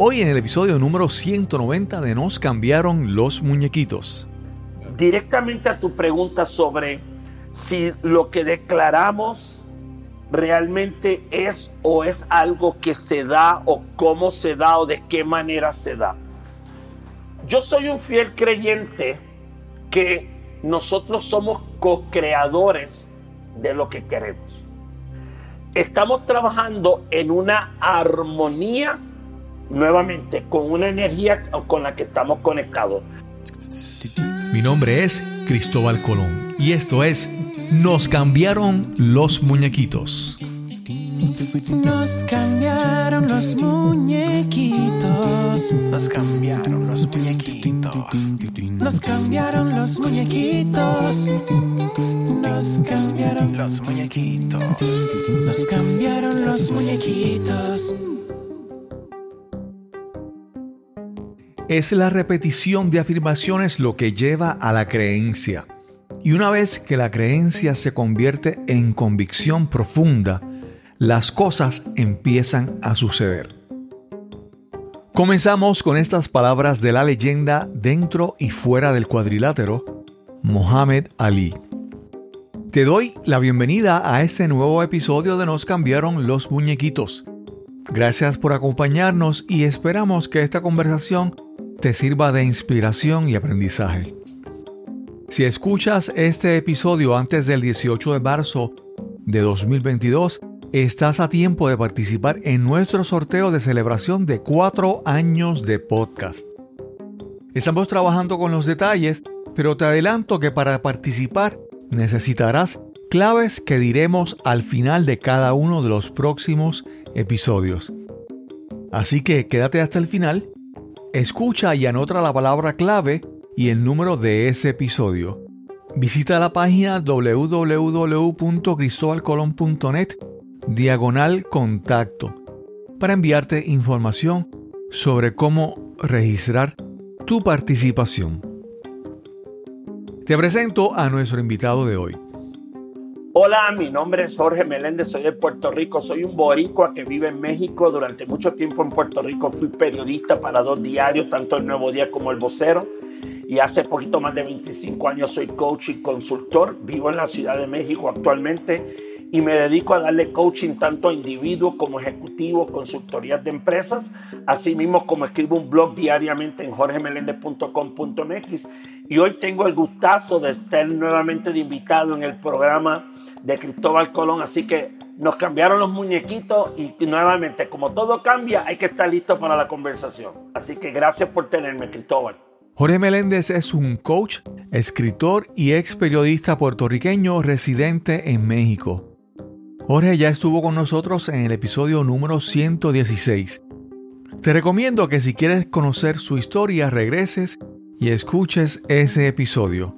Hoy en el episodio número 190 de Nos cambiaron los muñequitos. Directamente a tu pregunta sobre si lo que declaramos realmente es o es algo que se da o cómo se da o de qué manera se da. Yo soy un fiel creyente que nosotros somos co-creadores de lo que queremos. Estamos trabajando en una armonía nuevamente con una energía con la que estamos conectados. Mi nombre es Cristóbal Colón y esto es Nos cambiaron los muñequitos. Nos cambiaron los muñequitos. Nos cambiaron los muñequitos. Nos cambiaron los muñequitos. Nos cambiaron los muñequitos. Nos cambiaron los muñequitos. Es la repetición de afirmaciones lo que lleva a la creencia. Y una vez que la creencia se convierte en convicción profunda, las cosas empiezan a suceder. Comenzamos con estas palabras de la leyenda dentro y fuera del cuadrilátero, Mohamed Ali. Te doy la bienvenida a este nuevo episodio de Nos cambiaron los muñequitos. Gracias por acompañarnos y esperamos que esta conversación te sirva de inspiración y aprendizaje. Si escuchas este episodio antes del 18 de marzo de 2022, estás a tiempo de participar en nuestro sorteo de celebración de cuatro años de podcast. Estamos trabajando con los detalles, pero te adelanto que para participar necesitarás claves que diremos al final de cada uno de los próximos episodios. Así que quédate hasta el final Escucha y anota la palabra clave y el número de ese episodio. Visita la página www.cristobalcolon.net diagonal contacto para enviarte información sobre cómo registrar tu participación. Te presento a nuestro invitado de hoy. Hola, mi nombre es Jorge Meléndez, soy de Puerto Rico, soy un boricua que vive en México. Durante mucho tiempo en Puerto Rico fui periodista para dos diarios, tanto el Nuevo Día como el Vocero. Y hace poquito más de 25 años soy coach y consultor. Vivo en la Ciudad de México actualmente y me dedico a darle coaching tanto a individuos como ejecutivos, consultorías de empresas, así mismo como escribo un blog diariamente en jorgemelendez.com.mx y hoy tengo el gustazo de estar nuevamente de invitado en el programa de Cristóbal Colón. Así que nos cambiaron los muñequitos y nuevamente, como todo cambia, hay que estar listo para la conversación. Así que gracias por tenerme, Cristóbal. Jorge Meléndez es un coach, escritor y ex periodista puertorriqueño residente en México. Jorge ya estuvo con nosotros en el episodio número 116. Te recomiendo que si quieres conocer su historia regreses y escuches ese episodio.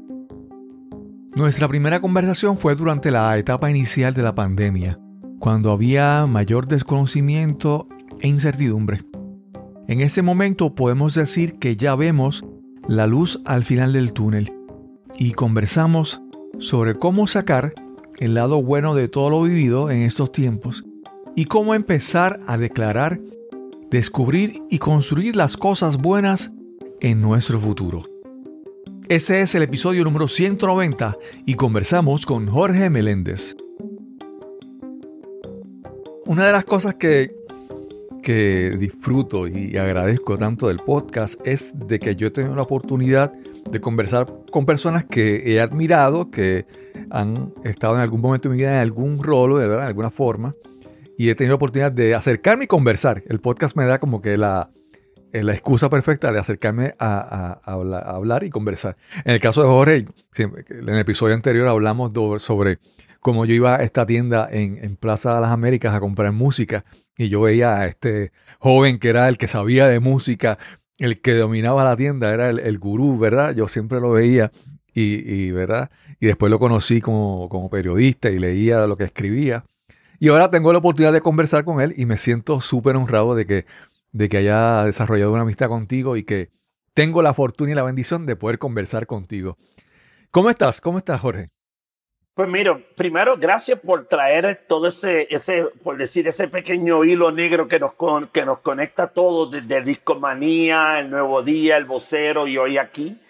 Nuestra primera conversación fue durante la etapa inicial de la pandemia, cuando había mayor desconocimiento e incertidumbre. En ese momento podemos decir que ya vemos la luz al final del túnel y conversamos sobre cómo sacar el lado bueno de todo lo vivido en estos tiempos y cómo empezar a declarar, descubrir y construir las cosas buenas en nuestro futuro. Ese es el episodio número 190 y conversamos con Jorge Meléndez. Una de las cosas que, que disfruto y agradezco tanto del podcast es de que yo he tenido la oportunidad de conversar con personas que he admirado, que han estado en algún momento de mi vida en algún rol, de alguna forma, y he tenido la oportunidad de acercarme y conversar. El podcast me da como que la, la excusa perfecta de acercarme a, hablar y conversar. En el caso de Jorge, en el episodio anterior hablamos sobre cómo yo iba a esta tienda en, Plaza de las Américas a comprar música y yo veía a este joven que era el que sabía de música, el que dominaba la tienda, era el, gurú, ¿verdad? Yo siempre lo veía y, ¿verdad? Y después lo conocí como, como periodista y leía lo que escribía. Y ahora tengo la oportunidad de conversar con él y me siento súper honrado de que de que haya desarrollado una amistad contigo y que tengo la fortuna y la bendición de poder conversar contigo. ¿Cómo estás? ¿Cómo estás, Jorge? Pues mira, primero, gracias por traer todo ese, ese, por decir, ese pequeño hilo negro que nos, que nos conecta a todos, desde Discomanía, El Nuevo Día, El Vocero y hoy aquí.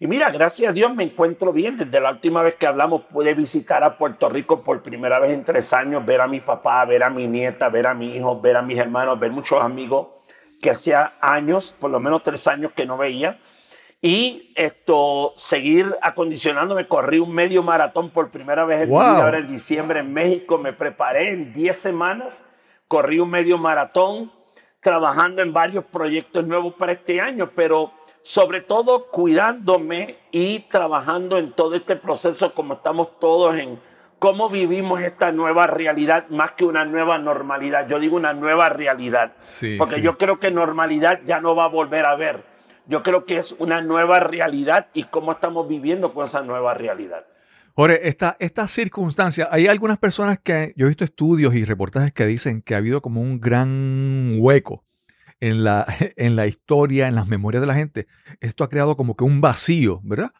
Y mira, gracias a Dios me encuentro bien. Desde la última vez que hablamos pude visitar a Puerto Rico por primera vez en tres años, ver a mi papá, ver a mi nieta, ver a mi hijo, ver a mis hermanos, ver muchos amigos que hacía años, por lo menos tres años que no veía y esto, seguir acondicionándome. Corrí un medio maratón por primera vez en ahora en diciembre en México. Me preparé en 10 semanas, corrí un medio maratón, trabajando en varios proyectos nuevos para este año, pero sobre todo cuidándome y trabajando en todo este proceso como estamos todos en cómo vivimos esta nueva realidad más que una nueva normalidad. Yo digo una nueva realidad, porque yo creo que normalidad ya no va a volver a ver yo creo que es una nueva realidad y cómo estamos viviendo con esa nueva realidad. Jorge, esta, esta circunstancia, hay algunas personas que, yo he visto estudios y reportajes que dicen que ha habido como un gran hueco en la, en la historia, en las memorias de la gente. Esto ha creado como que un vacío, ¿verdad?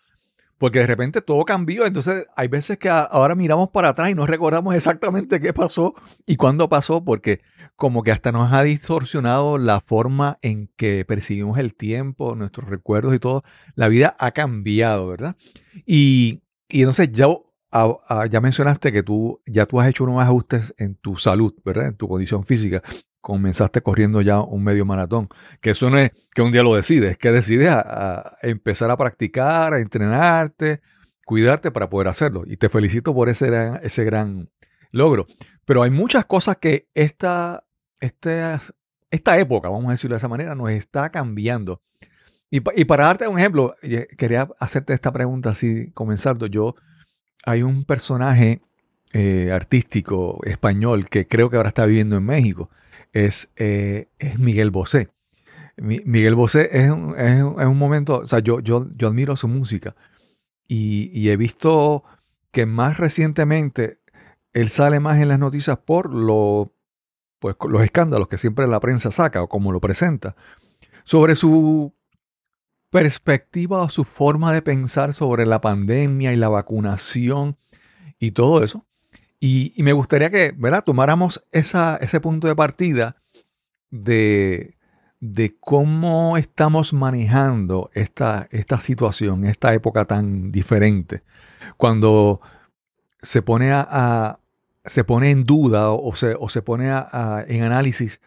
Porque de repente todo cambió, entonces hay veces que ahora miramos para atrás y no recordamos exactamente qué pasó y cuándo pasó, porque como que hasta nos ha distorsionado la forma en que percibimos el tiempo, nuestros recuerdos y todo. La vida ha cambiado, ¿verdad? Y, y entonces ya, ya mencionaste que tú ya tú has hecho unos ajustes en tu salud, ¿verdad? En tu condición física comenzaste corriendo ya un medio maratón. Que eso no es que un día lo decides, es que decides a, empezar a practicar, a entrenarte, cuidarte para poder hacerlo. Y te felicito por ese gran, ese gran logro. Pero hay muchas cosas que esta, esta, esta época, vamos a decirlo de esa manera, nos está cambiando. Y, para darte un ejemplo, quería hacerte esta pregunta así, comenzando. Yo, hay un personaje eh, artístico español que creo que ahora está viviendo en México es, eh, es Miguel Bosé. Miguel Bosé es un, es, un, momento, o sea, yo, yo, yo admiro su música y, he visto que más recientemente él sale más en las noticias por lo, pues, los escándalos que siempre la prensa saca o como lo presenta, sobre su perspectiva o su forma de pensar sobre la pandemia y la vacunación y todo eso. Y, me gustaría que, ¿verdad? Tomáramos esa, ese punto de partida de, de cómo estamos manejando esta, esta situación, esta época tan diferente. Cuando se pone, a, se pone en duda o se, o se pone en análisis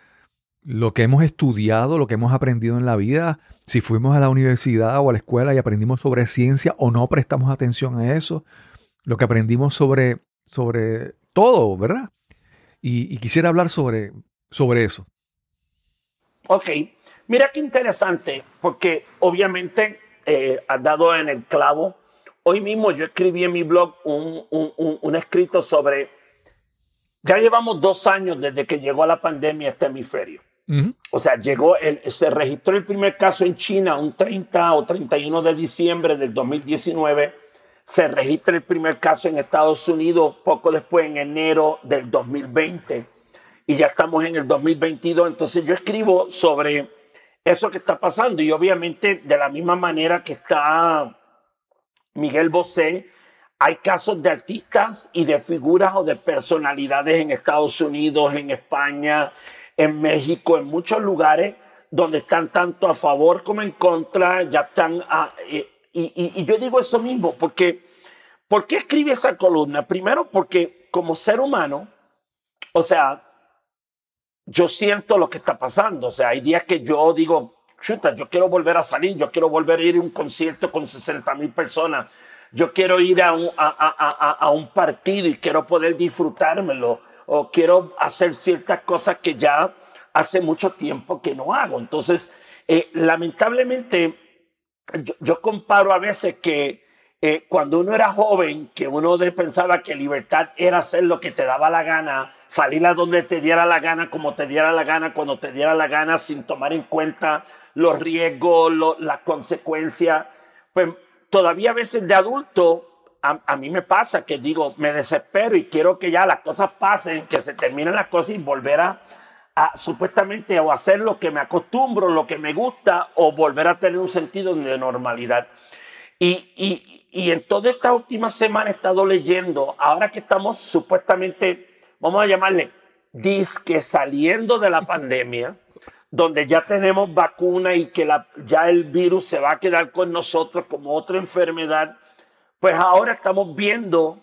lo que hemos estudiado, lo que hemos aprendido en la vida, si fuimos a la universidad o a la escuela y aprendimos sobre ciencia o no prestamos atención a eso, lo que aprendimos sobre sobre todo, ¿verdad? Y, quisiera hablar sobre, sobre eso. Ok, mira qué interesante, porque obviamente eh, has dado en el clavo. Hoy mismo yo escribí en mi blog un, un, un, escrito sobre, ya llevamos dos años desde que llegó la pandemia a este hemisferio. O sea, llegó, el, se registró el primer caso en China un 30 o 31 de diciembre del 2019 se registra el primer caso en Estados Unidos poco después, en enero del 2020, y ya estamos en el 2022. Entonces yo escribo sobre eso que está pasando y obviamente de la misma manera que está Miguel Bosé, hay casos de artistas y de figuras o de personalidades en Estados Unidos, en España, en México, en muchos lugares donde están tanto a favor como en contra, ya están a, eh, y, yo digo eso mismo, porque ¿por qué esa columna? Primero porque como ser humano, o sea, yo siento lo que está pasando. O sea, hay días que yo digo, chuta, yo quiero volver a salir, yo quiero volver a ir a un concierto con 60 mil personas, yo quiero ir a un, a, un partido y quiero poder disfrutármelo, o quiero hacer ciertas cosas que ya hace mucho tiempo que no hago. Entonces, eh, lamentablemente, yo, comparo a veces que eh, cuando uno era joven, que uno pensaba que libertad era hacer lo que te daba la gana, salir a donde te diera la gana, como te diera la gana, cuando te diera la gana, sin tomar en cuenta los riesgos, las consecuencias. Pues todavía a veces de adulto, a, mí me pasa que digo, me desespero y quiero que ya las cosas pasen, que se terminen las cosas y volver a, supuestamente o hacer lo que me acostumbro, lo que me gusta, o volver a tener un sentido de normalidad. Y, y en toda esta última semana he estado leyendo, ahora que estamos supuestamente, vamos a llamarle, disque saliendo de la pandemia, donde ya tenemos vacuna y que la, ya el virus se va a quedar con nosotros como otra enfermedad, pues ahora estamos viendo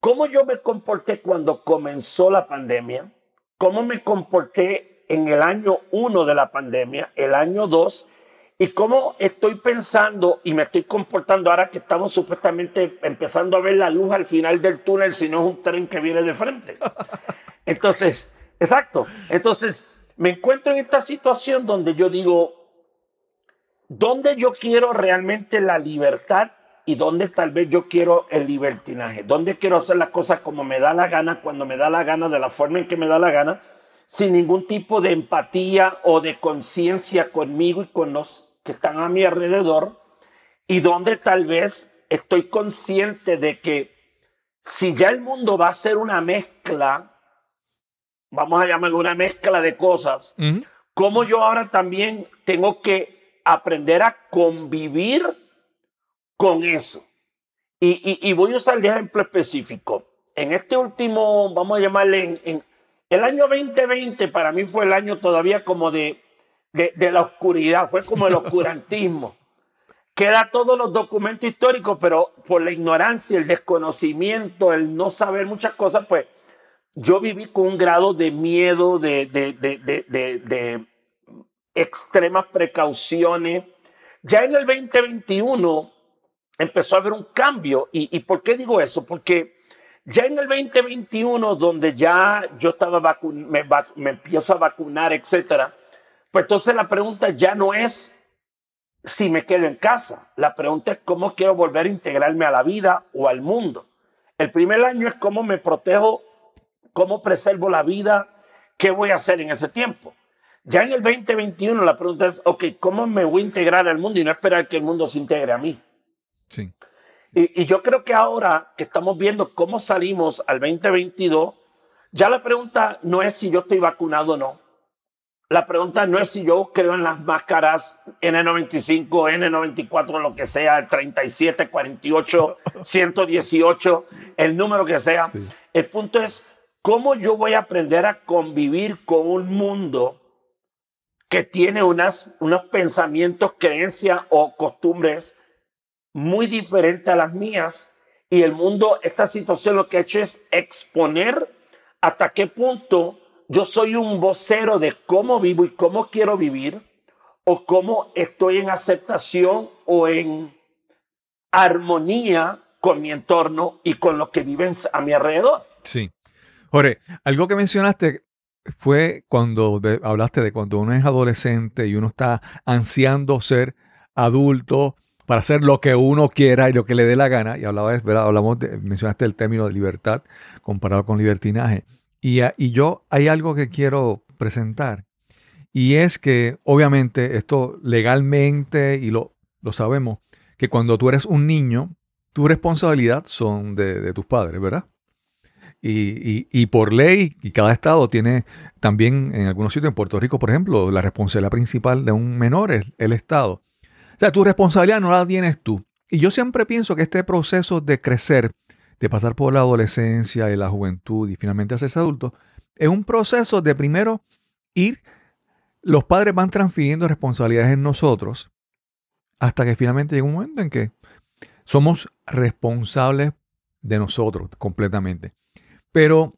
cómo yo me comporté cuando comenzó la pandemia, cómo me comporté en el año uno de la pandemia, el año dos, y cómo estoy pensando y me estoy comportando ahora que estamos supuestamente empezando a ver la luz al final del túnel, si no es un tren que viene de frente. Entonces, exacto. Entonces, me encuentro en esta situación donde yo digo, ¿dónde yo quiero realmente la libertad y dónde tal vez yo quiero el libertinaje? ¿Dónde quiero hacer las cosas como me da la gana, cuando me da la gana, de la forma en que me da la gana, sin ningún tipo de empatía o de conciencia conmigo y con los que están a mi alrededor? Y dónde tal vez estoy consciente de que si ya el mundo va a ser una mezcla vamos a llamarlo una mezcla de cosas, como yo ahora también tengo que aprender a convivir con eso. Y, voy a usar el ejemplo específico. En este último, vamos a llamarle, en, el año 2020 para mí fue el año todavía como de, de, la oscuridad, fue como el oscurantismo. Queda todos los documentos históricos, pero por la ignorancia, el desconocimiento, el no saber muchas cosas, pues yo viví con un grado de miedo, de, de, de, de extremas precauciones. Ya en el 2021 empezó a haber un cambio. ¿Y, ¿Y, por qué digo eso? Porque ya en el 2021, donde ya yo estaba me, me, empiezo a vacunar, etcétera, pues entonces la pregunta ya no es si me quedo en casa. La pregunta es cómo quiero volver a integrarme a la vida o al mundo. El primer año es cómo me protejo ¿Cómo preservo la vida? ¿Qué voy a hacer en ese tiempo? Ya en el 2021 la pregunta es, ok, ¿cómo me voy a integrar al mundo y no esperar que el mundo se integre a mí? Sí. Y, y yo creo que ahora que estamos viendo cómo salimos al 2022, ya la pregunta no es si yo estoy vacunado o no. La pregunta no es si yo creo en las máscaras N95, N94, lo que sea, 37, 48, 118, el número que sea. El punto es, ¿Cómo yo voy a aprender a convivir con un mundo que tiene unas, unos pensamientos, creencias o costumbres muy diferentes a las mías? Y el mundo, esta situación lo que ha hecho es exponer hasta qué punto yo soy un vocero de cómo vivo y cómo quiero vivir, o cómo estoy en aceptación o en armonía con mi entorno y con los que viven a mi alrededor. Sí. Jorge, algo que mencionaste fue cuando hablaste de cuando uno es adolescente y uno está ansiando ser adulto para hacer lo que uno quiera y lo que le dé la gana. Y hablabas, ¿verdad? Hablamos de, mencionaste el término de libertad comparado con libertinaje. Y, y yo hay algo que quiero presentar. Y es que, obviamente, esto legalmente, y lo, lo sabemos, que cuando tú eres un niño, tu responsabilidad son de, de tus padres, ¿verdad? Y, por ley, y cada estado tiene también, en algunos sitios, en Puerto Rico, por ejemplo, la responsabilidad principal de un menor es el Estado. O sea, tu responsabilidad no la tienes tú. Y yo siempre pienso que este proceso de crecer, de pasar por la adolescencia y la juventud y finalmente hacerse adulto, es un proceso de primero ir, los padres van transfiriendo responsabilidades en nosotros hasta que finalmente llega un momento en que somos responsables de nosotros completamente. Pero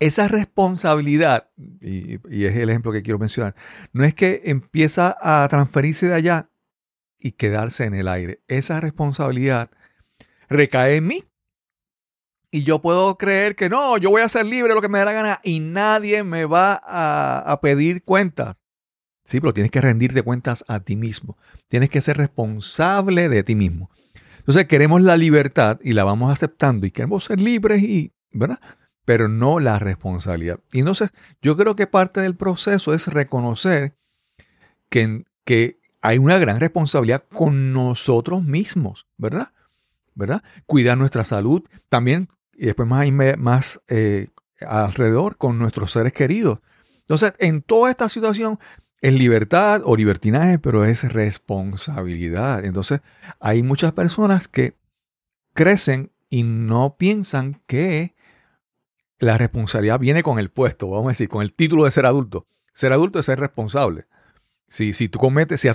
esa responsabilidad, y, es el ejemplo que quiero mencionar, no es que empieza a transferirse de allá y quedarse en el aire. Esa responsabilidad recae en mí. Y yo puedo creer que no, yo voy a ser libre lo que me dé la gana y nadie me va a, pedir cuentas. Sí, pero tienes que rendirte cuentas a ti mismo. Tienes que ser responsable de ti mismo. Entonces queremos la libertad y la vamos aceptando y queremos ser libres y ¿verdad? Pero no la responsabilidad. Y entonces yo creo que parte del proceso es reconocer que, que hay una gran responsabilidad con nosotros mismos, ¿verdad? ¿verdad? Cuidar nuestra salud, también, y después más, eh, alrededor con nuestros seres queridos. Entonces, en toda esta situación, es libertad o libertinaje, pero es responsabilidad. Entonces, hay muchas personas que crecen y no piensan que la responsabilidad viene con el puesto, vamos a decir, con el título de ser adulto. Ser adulto es ser responsable. Si, si tú cometes, si,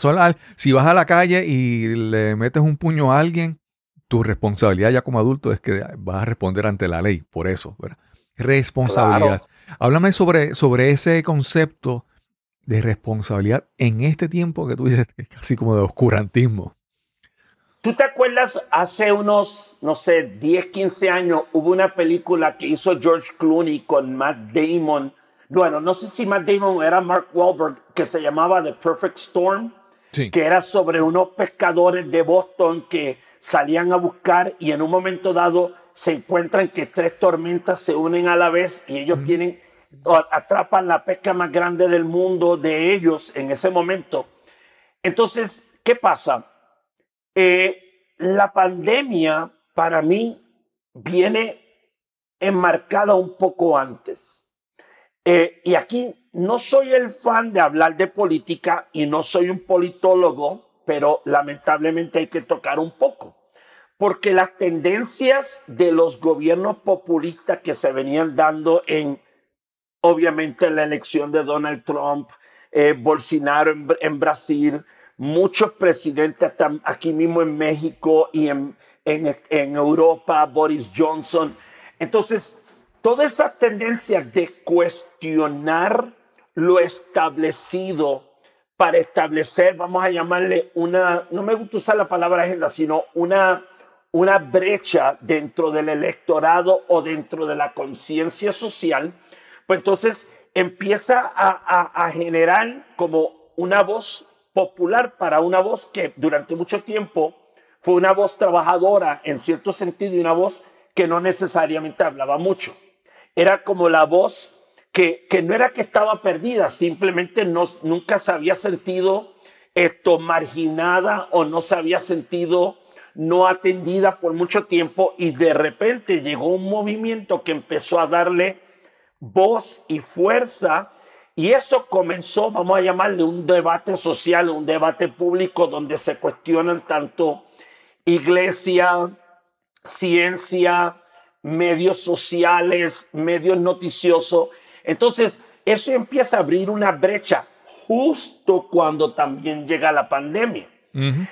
si vas a la calle y le metes un puño a alguien, tu responsabilidad ya como adulto es que vas a responder ante la ley, por eso, ¿verdad? Responsabilidad. Háblame sobre, sobre ese concepto de responsabilidad en este tiempo que tú dices, casi como de oscurantismo. ¿Tú te acuerdas hace unos, no sé, 10, 15 años, hubo una película que hizo George Clooney con Matt Damon? Bueno, no sé si Matt Damon era Mark Wahlberg, que se llamaba The Perfect Storm, que era sobre unos pescadores de Boston que salían a buscar y en un momento dado se encuentran que tres tormentas se unen a la vez y ellos tienen, atrapan la pesca más grande del mundo de ellos en ese momento. Entonces, ¿qué pasa? Eh, la pandemia para mí viene enmarcada un poco antes. Eh, y aquí no soy el fan de hablar de política y no soy un politólogo, pero lamentablemente hay que tocar un poco. Porque las tendencias de los gobiernos populistas que se venían dando en, obviamente, la elección de Donald Trump, eh, Bolsonaro en Brasil, muchos presidentes aquí mismo en México y en, en, Europa, Boris Johnson. Entonces, toda esa tendencia de cuestionar lo establecido para establecer, vamos a llamarle una, no me gusta usar la palabra agenda, sino una, una brecha dentro del electorado o dentro de la conciencia social, pues entonces empieza a, a generar como una voz popular para una voz que durante mucho tiempo fue una voz trabajadora en cierto sentido y una voz que no necesariamente hablaba mucho. Era como la voz que, que no era que estaba perdida, simplemente no, nunca se había sentido esto marginada o no se había sentido no atendida por mucho tiempo y de repente llegó un movimiento que empezó a darle voz y fuerza y eso comenzó, vamos a llamarle un debate social, un debate público donde se cuestionan tanto iglesia, ciencia, medios sociales, medios noticiosos. Entonces, eso empieza a abrir una brecha justo cuando también llega la pandemia.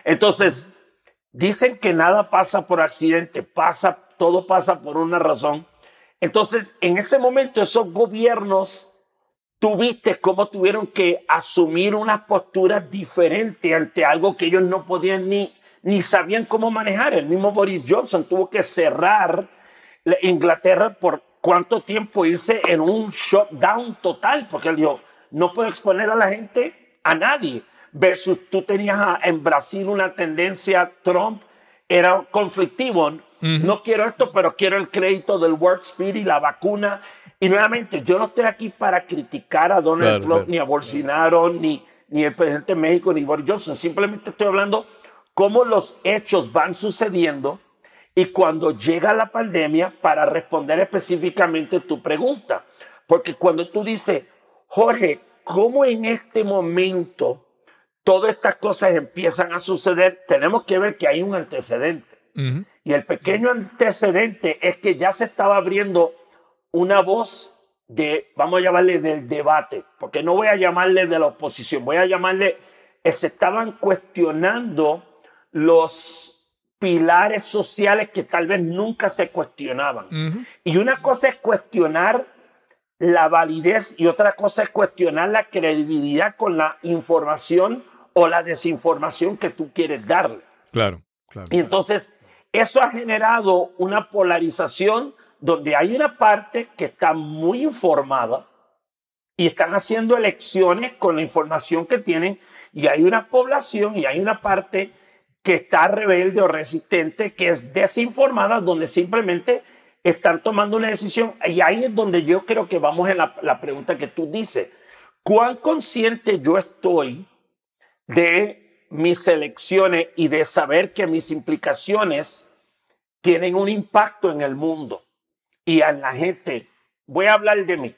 Entonces, dicen que nada pasa por accidente, pasa, todo pasa por una razón. Entonces, en ese momento, esos gobiernos tú viste cómo tuvieron que asumir una postura diferente ante algo que ellos no podían ni, ni sabían cómo manejar. El mismo Boris Johnson tuvo que cerrar Inglaterra por cuánto tiempo irse en un shutdown total, porque él dijo, no puedo exponer a la gente a nadie. Versus tú tenías en Brasil una tendencia, Trump era conflictivo. No quiero esto, pero quiero el crédito del World Speed y la vacuna y nuevamente, yo no estoy aquí para criticar a Donald Trump, ni a Bolsonaro, ni, ni el presidente de México, ni Boris Johnson. Simplemente estoy hablando cómo los hechos van sucediendo y cuando llega la pandemia para responder específicamente tu pregunta. Porque cuando tú dices, Jorge, ¿cómo en este momento todas estas cosas empiezan a suceder? Tenemos que ver que hay un antecedente. Y el pequeño antecedente es que ya se estaba abriendo una voz de, vamos a llamarle del debate, porque no voy a llamarle de la oposición, voy a llamarle, eh, se estaban cuestionando los pilares sociales que tal vez nunca se cuestionaban. Y una cosa es cuestionar la validez y otra cosa es cuestionar la credibilidad con la información o la desinformación que tú quieres darle. Claro, claro. Y entonces eso ha generado una polarización donde hay una parte que está muy informada y están haciendo elecciones con la información que tienen y hay una población y hay una parte que está rebelde o resistente, que es desinformada, donde simplemente están tomando una decisión. Y ahí es donde yo creo que vamos en la, la pregunta que tú dices. ¿Cuán consciente yo estoy de mis elecciones y de saber que mis implicaciones tienen un impacto en el mundo? y a la gente. Voy a hablar de mí.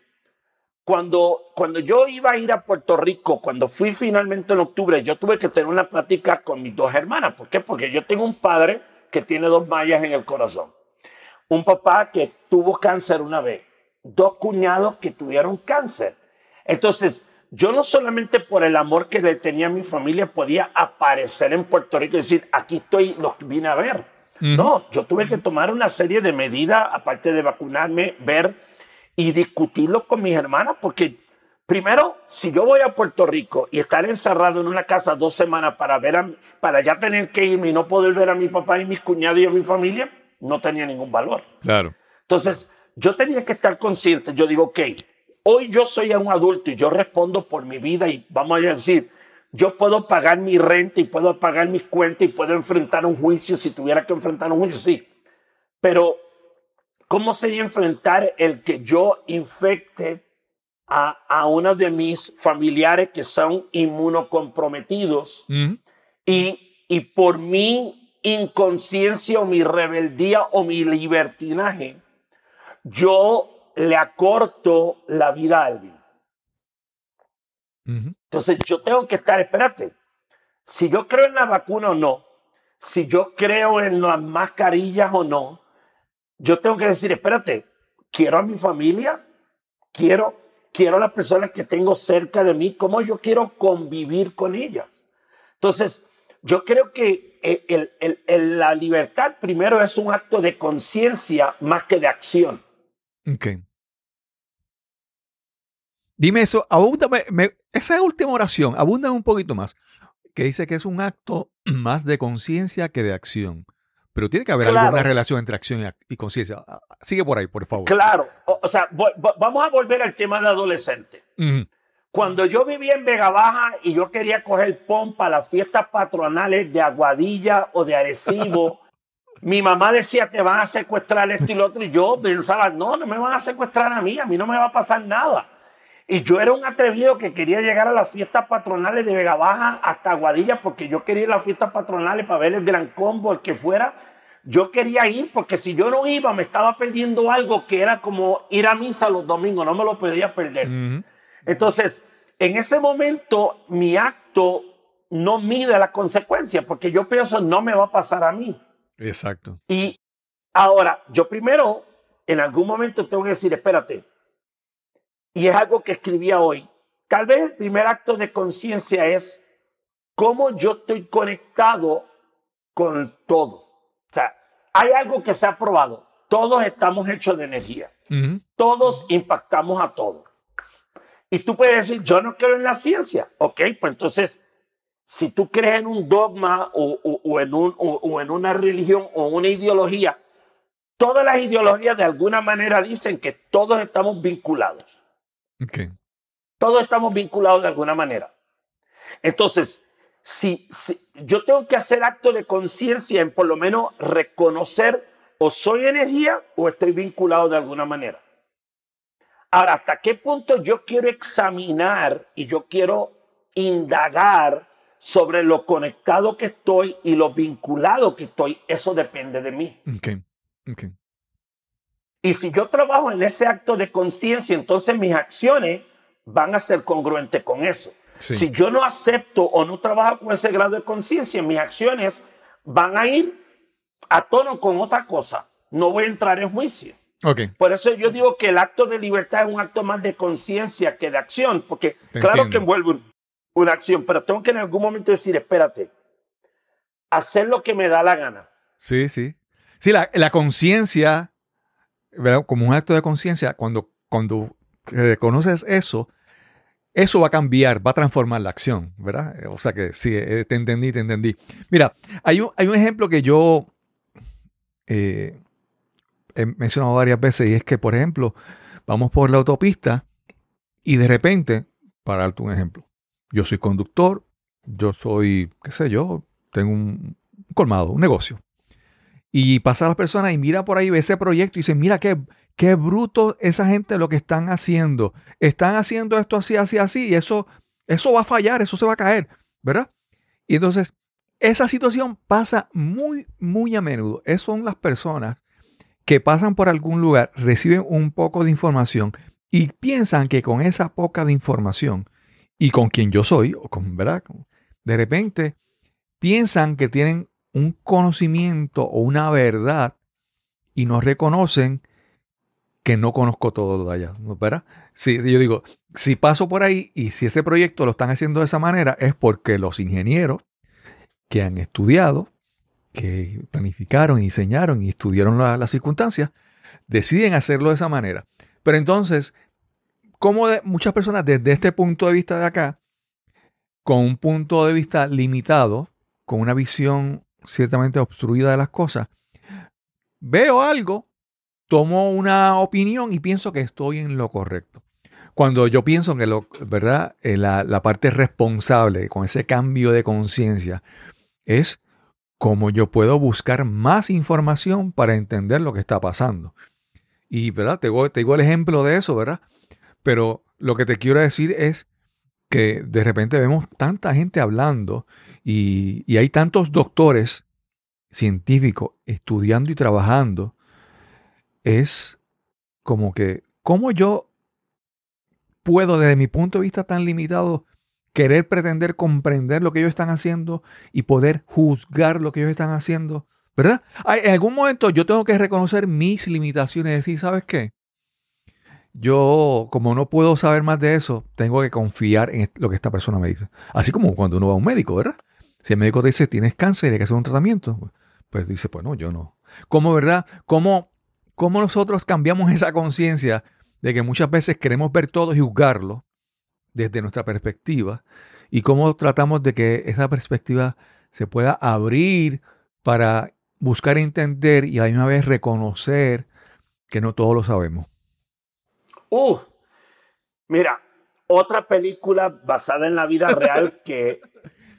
Cuando, cuando yo iba a ir a Puerto Rico, cuando fui finalmente en octubre, yo tuve que tener una plática con mis dos hermanas. ¿Por qué? Porque yo tengo un padre que tiene dos mallas en el corazón. Un papá que tuvo cáncer una vez. Dos cuñados que tuvieron cáncer. Entonces, yo no solamente por el amor que le tenía a mi familia podía aparecer en Puerto Rico y decir, aquí estoy, los vine a ver. No, yo tuve que tomar una serie de medidas, aparte de vacunarme, ver y discutirlo con mis hermanas, porque primero, si yo voy a Puerto Rico y estar encerrado en una casa dos semanas para, ver a, para ya tener que irme y no poder ver a mi papá y mis cuñados y a mi familia, no tenía ningún valor. Claro. Entonces, yo tenía que estar consciente. Yo digo, ok, hoy yo soy un adulto y yo respondo por mi vida y vamos a decir, yo puedo pagar mi renta y puedo pagar mis cuentas y puedo enfrentar un juicio si tuviera que enfrentar un juicio, sí. Pero, ¿cómo sería enfrentar el que yo infecte a, a uno de mis familiares que son inmunocomprometidos y, y por mi inconsciencia o mi rebeldía o mi libertinaje, yo le acorto la vida a alguien. Entonces yo tengo que estar, espérate, si yo creo en la vacuna o no, si yo creo en las mascarillas o no, yo tengo que decir, espérate, quiero a mi familia, quiero, quiero a las personas que tengo cerca de mí, cómo yo quiero convivir con ellas. Entonces, yo creo que el, la libertad primero es un acto de conciencia más que de acción. Okay. Dime eso, abúndame, esa última oración, abúndame un poquito más, que dice que es un acto más de conciencia que de acción. Pero tiene que haber alguna relación entre acción y, conciencia. Ah, ah, sigue por ahí, por favor. Claro, o, sea, vamos a volver al tema de adolescente. Cuando yo vivía en Vega Baja y yo quería coger pon para las fiestas patronales de Aguadilla o de Arecibo, mi mamá decía, te van a secuestrar esto y lo otro, y yo pensaba, no, no me van a secuestrar a mí, a mí no me va a pasar nada. Y yo era un atrevido que quería llegar a las fiestas patronales de Vega Baja hasta Aguadilla porque yo quería ir a las fiestas patronales para ver el gran combo, el que fuera. Yo quería ir porque si yo no iba me estaba perdiendo algo que era como ir a misa los domingos, no me lo podía perder. Entonces, en ese momento mi acto no mide las consecuencias porque yo pienso no me va a pasar a mí. Exacto. Y ahora, yo primero, en algún momento tengo que decir, espérate, y es algo que escribía hoy. Tal vez el primer acto de conciencia es cómo yo estoy conectado con todo. O sea, hay algo que se ha probado. Todos estamos hechos de energía. Todos impactamos a todos. Y tú puedes decir, yo no creo en la ciencia. Ok, pues entonces, si tú crees en un dogma o, o, en, un, o en una religión o una ideología, todas las ideologías de alguna manera dicen que todos estamos vinculados. Todos estamos vinculados de alguna manera. Entonces, si, yo tengo que hacer acto de conciencia en por lo menos reconocer o soy energía o estoy vinculado de alguna manera. Ahora, ¿hasta qué punto yo quiero examinar y yo quiero indagar sobre lo conectado que estoy y lo vinculado que estoy? Eso depende de mí. Okay. Okay. Y si yo trabajo en ese acto de conciencia, entonces mis acciones van a ser congruentes con eso. Si yo no acepto o no trabajo con ese grado de conciencia, mis acciones van a ir a tono con otra cosa. No voy a entrar en juicio. Okay. Por eso yo digo que el acto de libertad es un acto más de conciencia que de acción, porque claro que envuelve una acción, pero tengo que en algún momento decir, espérate, hacer lo que me da la gana. Sí, sí. Sí, la, la conciencia como un acto de conciencia, cuando, cuando reconoces eso, eso va a cambiar, va a transformar la acción, ¿verdad? O sea que sí, eh, te entendí, te entendí. Mira, hay un, hay un ejemplo que yo eh, he mencionado varias veces y es que, por ejemplo, vamos por la autopista y de repente, para darte un ejemplo, yo soy conductor, yo soy, qué sé yo, tengo un colmado, un negocio. Y pasa la persona y mira por ahí, ve ese proyecto y dice, mira qué, qué bruto esa gente lo que están haciendo. Están haciendo esto así, así, así, y eso, eso va a fallar, eso se va a caer, ¿verdad? Y entonces, esa situación pasa muy, muy a menudo. Esas son las personas que pasan por algún lugar, reciben un poco de información Y piensan que con esa poca de información y con quien yo soy, o con, ¿verdad? De repente piensan que tienen un conocimiento o una verdad y no reconocen que no conozco todo lo de allá, ¿verdad? Si yo digo, si paso por ahí y si ese proyecto lo están haciendo de esa manera es porque los ingenieros que han estudiado, que planificaron, diseñaron y estudiaron las circunstancias, deciden hacerlo de esa manera. Pero entonces, como muchas personas desde este punto de vista de acá, con un punto de vista limitado, con una visión ciertamente obstruida de las cosas, veo algo, tomo una opinión y pienso que estoy en lo correcto. Cuando yo pienso que lo, ¿verdad? Eh, la, la parte responsable con ese cambio de conciencia es cómo yo puedo buscar más información para entender lo que está pasando. Y, ¿verdad? Te te digo el ejemplo de eso, ¿verdad? Pero lo que te quiero decir es que de repente vemos tanta gente hablando y, hay tantos doctores científicos estudiando y trabajando, es como que, ¿cómo yo puedo desde mi punto de vista tan limitado querer pretender comprender lo que ellos están haciendo y poder juzgar lo que ellos están haciendo? ¿Verdad? En algún momento yo tengo que reconocer mis limitaciones y decir, ¿sabes qué? Yo, como no puedo saber más de eso, tengo que confiar en lo que esta persona me dice. Así como cuando uno va a un médico, ¿verdad? Si el médico te dice, tienes cáncer y hay que hacer un tratamiento, pues dice, pues no, yo no. ¿Cómo, verdad? ¿Cómo, cómo nosotros cambiamos esa conciencia de que muchas veces queremos ver todo y juzgarlo desde nuestra perspectiva? Y cómo tratamos de que esa perspectiva se pueda abrir para buscar entender y a la misma vez reconocer que no todo lo sabemos. Uh, mira, otra película basada en la vida real que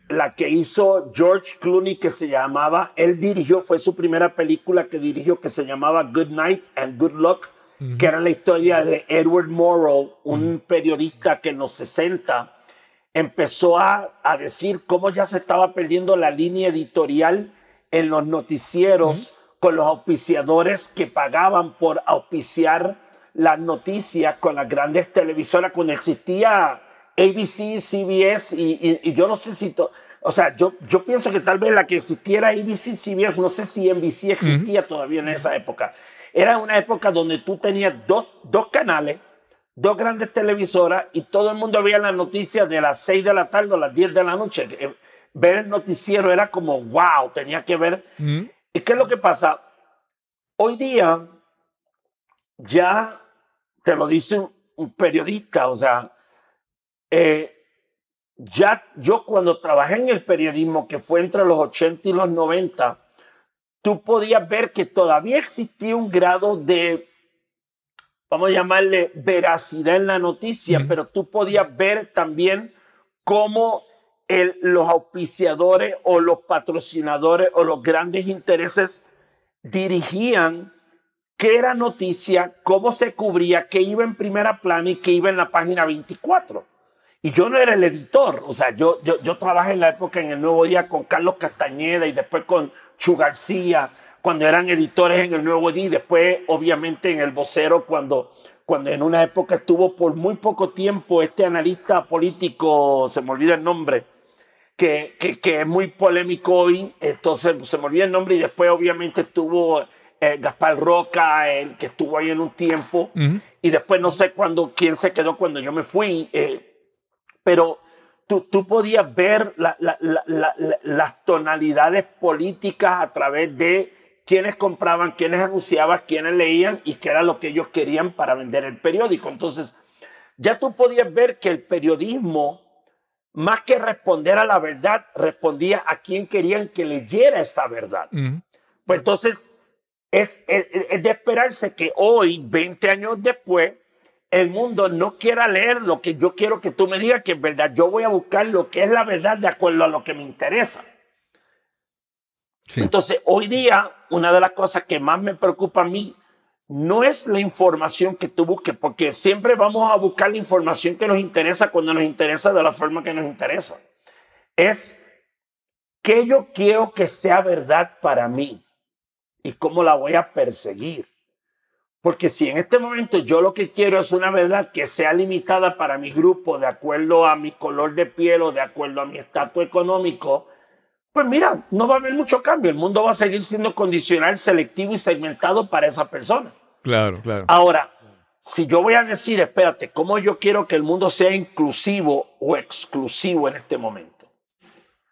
la que hizo George Clooney que se llamaba, él dirigió, fue su primera película que dirigió que se llamaba Good Night and Good Luck, que era la historia de Edward Morrow, un periodista que en los 60 empezó a, a, decir cómo ya se estaba perdiendo la línea editorial en los noticieros con los auspiciadores que pagaban por auspiciar las noticias con las grandes televisoras cuando existía ABC, CBS y, yo no sé si... o sea, yo, yo pienso que tal vez la que existiera ABC, CBS, no sé si NBC existía todavía en esa época. Era una época donde tú tenías dos, dos canales, dos grandes televisoras y todo el mundo veía las noticias de las 6 de la tarde o las 10 de la noche. Eh, ver el noticiero era como, wow, tenía que ver. ¿Y qué es lo que pasa? Hoy día ya te lo dice un, periodista, o sea, eh, ya yo cuando trabajé en el periodismo, que fue entre los 80 y los 90, tú podías ver que todavía existía un grado de, vamos a llamarle, veracidad en la noticia, pero tú podías ver también cómo el, los auspiciadores o los patrocinadores o los grandes intereses dirigían qué era noticia, cómo se cubría, qué iba en primera plana y qué iba en la página 24. Y yo no era el editor, o sea, yo, yo, trabajé en la época en el Nuevo Día con Carlos Castañeda y después con Chu García, cuando eran editores en el Nuevo Día y después obviamente en el Vocero cuando, cuando en una época estuvo por muy poco tiempo este analista político, se me olvida el nombre, que, que, que es muy polémico hoy, entonces se me olvida el nombre y después obviamente estuvo eh, Gaspar Roca, el que estuvo ahí en un tiempo, y después no sé cuándo, quién se quedó cuando yo me fui, eh, pero tú, tú podías ver las tonalidades políticas a través de quiénes compraban, quiénes anunciaban, quiénes leían y qué era lo que ellos querían para vender el periódico. Entonces, ya tú podías ver que el periodismo, más que responder a la verdad, respondía a quién querían que leyera esa verdad. Pues entonces, es, de esperarse que hoy, 20 años después, el mundo no quiera leer lo que yo quiero que tú me digas que es verdad. Yo voy a buscar lo que es la verdad de acuerdo a lo que me interesa. Entonces, hoy día, una de las cosas que más me preocupa a mí no es la información que tú busques, porque siempre vamos a buscar la información que nos interesa cuando nos interesa de la forma que nos interesa. Es que yo quiero que sea verdad para mí y cómo la voy a perseguir. Porque si en este momento yo lo que quiero es una verdad que sea limitada para mi grupo de acuerdo a mi color de piel o de acuerdo a mi estatus económico, pues mira, no va a haber mucho cambio. El mundo va a seguir siendo condicional, selectivo y segmentado para esa persona. Claro, claro. Ahora, si yo voy a decir, espérate, ¿cómo yo quiero que el mundo sea inclusivo o exclusivo en este momento?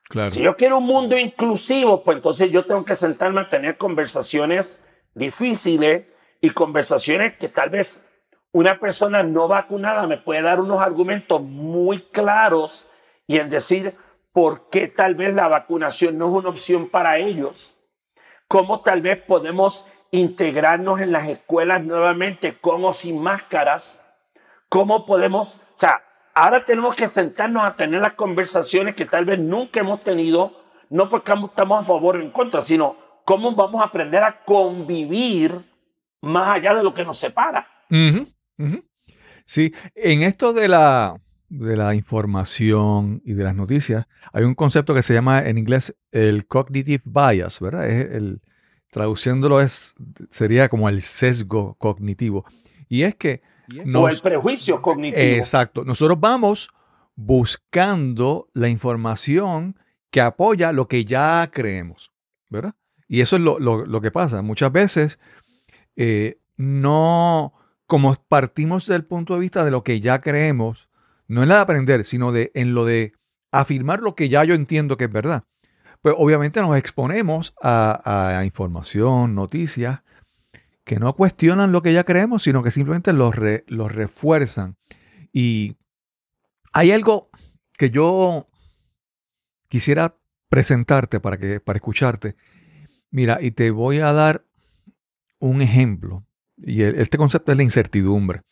Claro. Si yo quiero un mundo inclusivo, pues entonces yo tengo que sentarme a tener conversaciones difíciles y conversaciones que tal vez una persona no vacunada me puede dar unos argumentos muy claros y en decir por qué tal vez la vacunación no es una opción para ellos, cómo tal vez podemos integrarnos en las escuelas nuevamente con o sin máscaras, cómo podemos, o sea, ahora tenemos que sentarnos a tener las conversaciones que tal vez nunca hemos tenido, no porque estamos a favor o en contra, sino cómo vamos a aprender a convivir más allá de lo que nos separa. Sí, en esto de la, de la información y de las noticias, hay un concepto que se llama en inglés el cognitive bias, ¿verdad? Es el, traduciéndolo es, sería como el sesgo cognitivo. Y es que o nos, el prejuicio cognitivo. Exacto. Nosotros vamos buscando la información que apoya lo que ya creemos, ¿verdad? Y eso es lo, lo- lo que pasa. Muchas veces eh, no, como partimos del punto de vista de lo que ya creemos, no en la de aprender, sino de, en lo de afirmar lo que ya yo entiendo que es verdad. Pues obviamente nos exponemos a, a información, noticias, que no cuestionan lo que ya creemos, sino que simplemente los, re- los refuerzan. Y hay algo que yo quisiera presentarte para, que, para escucharte. Mira, y te voy a dar un ejemplo. Y este concepto es la incertidumbre.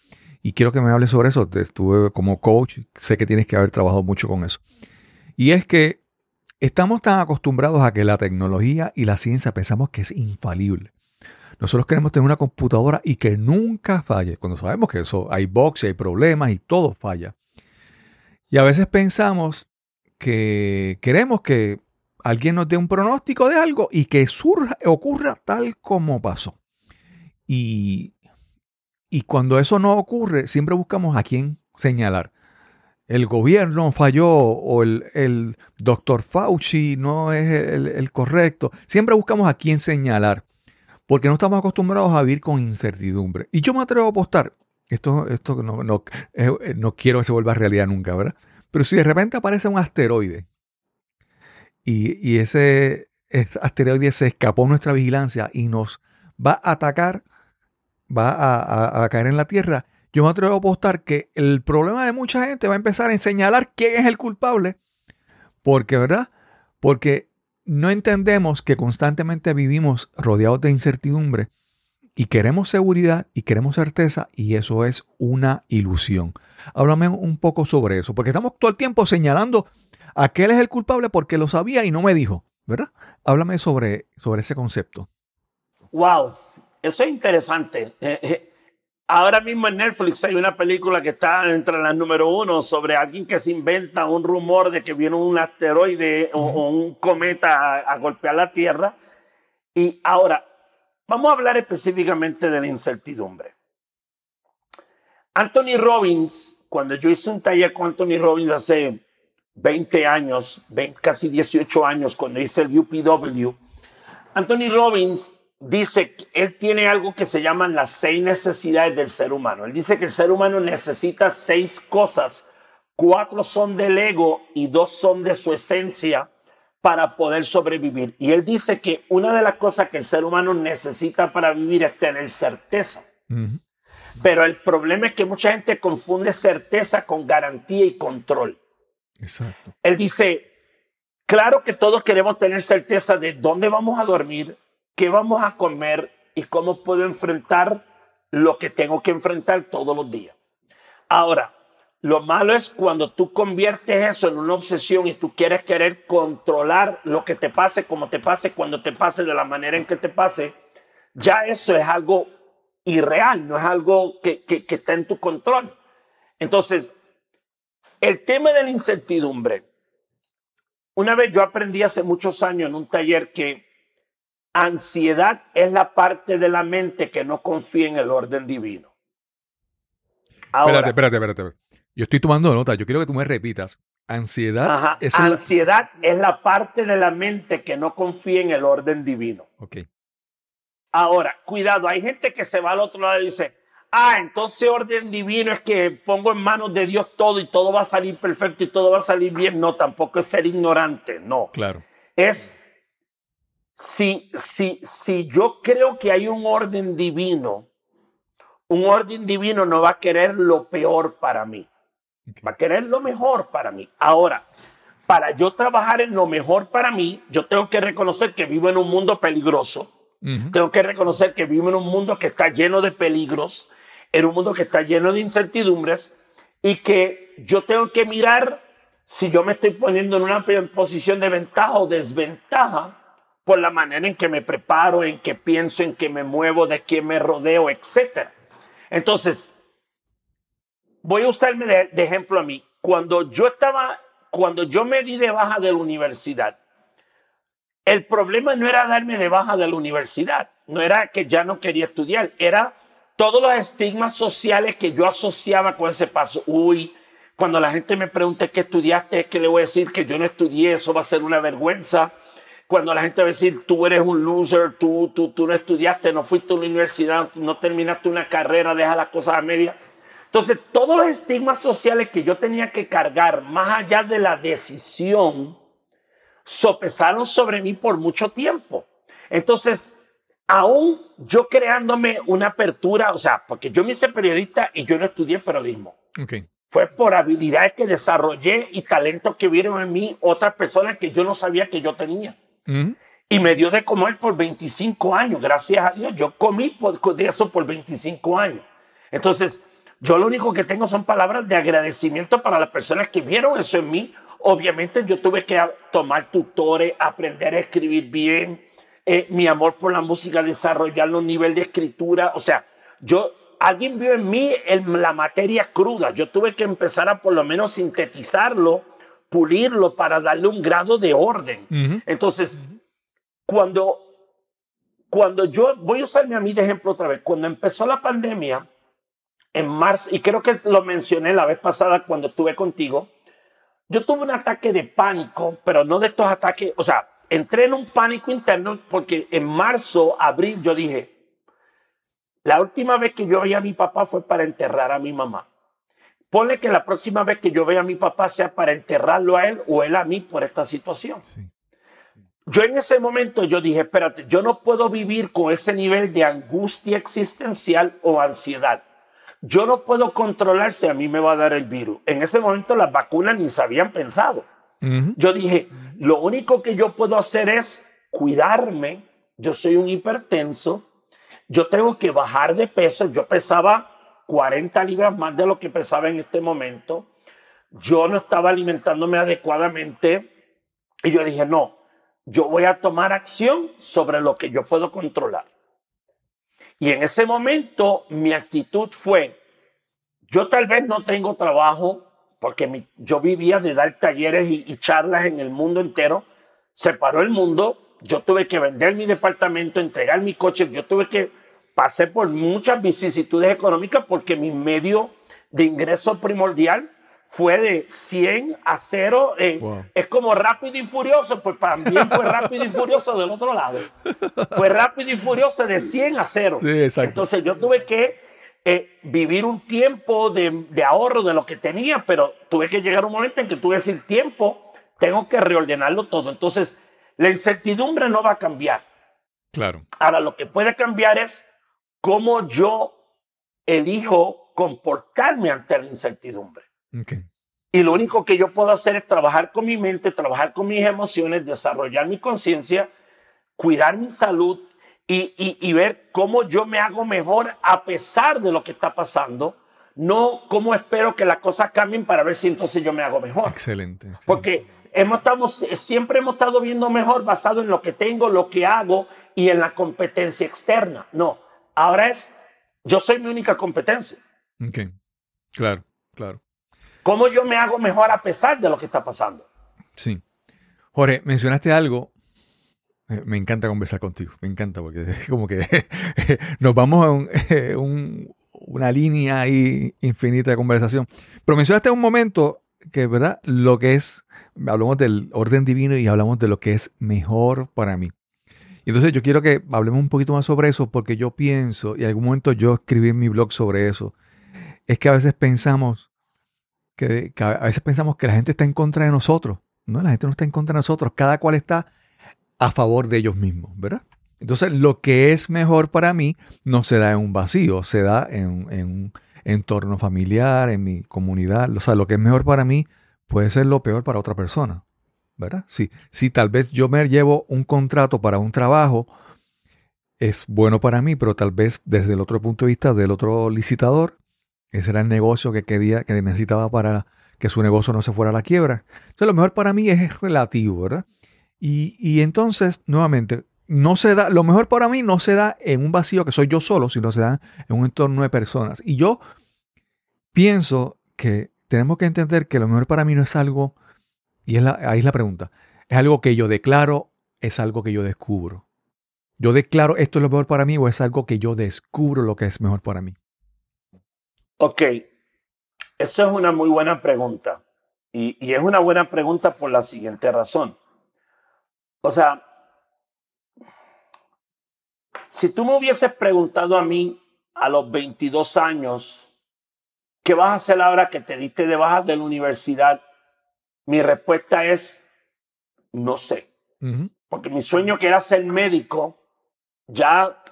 Y quiero que me hables sobre eso. Te estuve como coach, sé que tienes que haber trabajado mucho con eso. Y es que estamos tan acostumbrados a que la tecnología y la ciencia pensamos que es infalible. Nosotros queremos tener una computadora y que nunca falle, cuando sabemos que eso hay y hay problemas y todo falla. Y a veces pensamos que queremos que alguien nos dé un pronóstico de algo y que surja, ocurra tal como pasó. Y, y cuando eso no ocurre, siempre buscamos a quién señalar. El gobierno falló o el, el doctor Fauci no es el, el correcto. Siempre buscamos a quién señalar porque no estamos acostumbrados a vivir con incertidumbre. Y yo me atrevo a apostar, esto, esto no, no, eh, eh, no quiero que se vuelva realidad nunca, ¿verdad? Pero si de repente aparece un asteroide y, ese, asteroide se escapó a nuestra vigilancia y nos va a atacar, va a, a- caer en la Tierra, yo me atrevo a apostar que el problema de mucha gente va a empezar a señalar quién es el culpable, porque, ¿verdad? Porque no entendemos que constantemente vivimos rodeados de incertidumbre y queremos seguridad y queremos certeza y eso es una ilusión. Háblame un poco sobre eso, porque estamos todo el tiempo señalando a aquel es el culpable porque lo sabía y no me dijo, ¿verdad? Háblame sobre, sobre ese concepto. Wow, eso es interesante. Eh, eh, ahora mismo en Netflix hay una película que está entre las número uno sobre alguien que se inventa un rumor de que viene un asteroide o, o un cometa a, a golpear la Tierra. Y ahora, vamos a hablar específicamente de la incertidumbre. Anthony Robbins, cuando yo hice un taller con Anthony Robbins hace 20 años, 20, casi 18 años, cuando hice el UPW, Anthony Robbins dice que él tiene algo que se llaman las seis necesidades del ser humano. Él dice que el ser humano necesita seis cosas. Cuatro son del ego y dos son de su esencia para poder sobrevivir. Y él dice que una de las cosas que el ser humano necesita para vivir es tener certeza. Pero el problema es que mucha gente confunde certeza con garantía y control. Exacto. Él dice, claro que todos queremos tener certeza de dónde vamos a dormir, qué vamos a comer y cómo puedo enfrentar lo que tengo que enfrentar todos los días. Ahora, lo malo es cuando tú conviertes eso en una obsesión y tú quieres querer controlar lo que te pase, como te pase, cuando te pase, de la manera en que te pase, ya eso es algo irreal, no es algo que, que, que está en tu control. Entonces, el tema de la incertidumbre. Una vez yo aprendí hace muchos años en un taller que Ansiedad es la parte de la mente que no confía en el orden divino. Ahora, espérate, espérate, espérate. Yo estoy tomando nota. Yo quiero que tú me repitas. Ansiedad. Es Ansiedad es la parte de la mente que no confía en el orden divino. Ok. Ahora, cuidado, hay gente que se va al otro lado y dice, ah, entonces orden divino es que pongo en manos de Dios todo y todo va a salir perfecto y todo va a salir bien. No, tampoco es ser ignorante, no. Claro. Es si, si, si yo creo que hay un orden divino, un orden divino no va a querer lo peor para mí, va a querer lo mejor para mí. Ahora, para yo trabajar en lo mejor para mí, yo tengo que reconocer que vivo en un mundo peligroso, tengo que reconocer que vivo en un mundo que está lleno de peligros, en un mundo que está lleno de incertidumbres y que yo tengo que mirar si yo me estoy poniendo en una posición de ventaja o desventaja por la manera en que me preparo, en que pienso, en que me muevo, de quién me rodeo, etc. Entonces, voy a usarme de, ejemplo a mí. Cuando yo estaba, cuando yo me di de baja de la universidad, el problema no era darme de baja de la universidad, no era que ya no quería estudiar, era todos los estigmas sociales que yo asociaba con ese paso. Uy, cuando la gente me pregunte qué estudiaste, es que le voy a decir que yo no estudié, eso va a ser una vergüenza cuando la gente va a decir, tú eres un loser, tú, tú, tú no estudiaste, no fuiste a la universidad, no terminaste una carrera, deja las cosas a media. Entonces, todos los estigmas sociales que yo tenía que cargar, más allá de la decisión, sopesaron sobre mí por mucho tiempo. Entonces, aún yo creándome una apertura, o sea, porque yo me hice periodista y yo no estudié periodismo. Okay. Fue por habilidades que desarrollé y talentos que vieron en mí otras personas que yo no sabía que yo tenía. Y me dio de comer por 25 años, gracias a Dios. Yo comí por, de eso por 25 años. Entonces, yo lo único que tengo son palabras de agradecimiento para las personas que vieron eso en mí. Obviamente yo tuve que tomar tutores, aprender a escribir bien, eh, mi amor por la música, desarrollarlo a un nivel de escritura. O sea, yo, alguien vio en mí la materia cruda. Yo tuve que empezar a por lo menos sintetizarlo pulirlo para darle un grado de orden. Entonces, cuando, cuando yo, voy a usarme a mí de ejemplo otra vez, cuando empezó la pandemia, en marzo, y creo que lo mencioné la vez pasada cuando estuve contigo, yo tuve un ataque de pánico, pero no de estos ataques, o sea, entré en un pánico interno porque en marzo, abril, yo dije, la última vez que yo vi a mi papá fue para enterrar a mi mamá. Ponle que la próxima vez que yo vea a mi papá sea para enterrarlo a él o él a mí por esta situación. Yo en ese momento yo dije, espérate, yo no puedo vivir con ese nivel de angustia existencial o ansiedad. Yo no puedo controlar si a mí me va a dar el virus. En ese momento las vacunas ni se habían pensado. Yo dije, lo único que yo puedo hacer es cuidarme. Yo soy un hipertenso. Yo tengo que bajar de peso. Yo pesaba 40 libras más de lo que pesaba en este momento. Yo no estaba alimentándome adecuadamente y yo dije, no, yo voy a tomar acción sobre lo que yo puedo controlar. Y en ese momento mi actitud fue, yo tal vez no tengo trabajo porque yo vivía de dar talleres y, y charlas en el mundo entero. Se paró el mundo, yo tuve que vender mi departamento, entregar mi coche, yo tuve que pasé por muchas vicisitudes económicas porque mi medio de ingreso primordial fue de 100 a 0. Eh, es como rápido y furioso, pues también fue rápido y furioso del otro lado. Fue rápido y furioso de 100 a 0. Entonces yo tuve que eh, vivir un tiempo de, de, ahorro de lo que tenía, pero tuve que llegar un momento en que tuve ese tiempo, tengo que reordenarlo todo. Entonces la incertidumbre no va a cambiar. Claro. Ahora lo que puede cambiar es cómo yo elijo comportarme ante la incertidumbre. Y lo único que yo puedo hacer es trabajar con mi mente, trabajar con mis emociones, desarrollar mi conciencia, cuidar mi salud y, y, ver cómo yo me hago mejor a pesar de lo que está pasando, no cómo espero que las cosas cambien para ver si entonces yo me hago mejor. Excelente. Porque hemos estado, siempre hemos estado viendo mejor basado en lo que tengo, lo que hago y en la competencia externa. No, Ahora es, yo soy mi única competencia. Ok, claro, claro. ¿Cómo yo me hago mejor a pesar de lo que está pasando? Sí. Jorge, mencionaste algo Eh, me encanta conversar contigo, me encanta porque es como que nos vamos a una línea ahí infinita de conversación. Pero mencionaste un momento que, ¿verdad? Lo que es, hablamos del orden divino y hablamos de lo que es mejor para mí. Entonces yo quiero que hablemos un poquito más sobre eso porque yo pienso, y en algún momento yo escribí en mi blog sobre eso, es que a veces pensamos que, a veces pensamos que la gente está en contra de nosotros. No, la gente no está en contra de nosotros. Cada cual está a favor de ellos mismos, ¿verdad? Entonces, lo que es mejor para mí no se da en un vacío, se da en, en un entorno familiar, en mi comunidad. O sea, lo que es mejor para mí puede ser lo peor para otra persona, ¿verdad? Si, si tal vez yo me llevo un contrato para un trabajo, es bueno para mí, pero tal vez desde el otro punto de vista del otro licitador, ese era el negocio que quería, que necesitaba para que su negocio no se fuera a la quiebra. Entonces, lo mejor para mí es relativo, ¿verdad? Y, y entonces, nuevamente, no se da, lo mejor para mí no se da en un vacío que soy yo solo, sino se da en un entorno de personas. Y yo pienso que tenemos que entender que lo mejor para mí no es algo, y es ahí es la pregunta, es algo que yo declaro, es algo que yo descubro. Yo declaro esto es lo mejor para mí o es algo que yo descubro lo que es mejor para mí. Ok, esa es una muy buena pregunta. Y, y, es una buena pregunta por la siguiente razón. O sea, si tú me hubieses preguntado a mí a los 22 años, ¿qué vas a hacer ahora que te diste de baja de la universidad? Mi respuesta es, no sé. Porque mi sueño que era ser médico, ya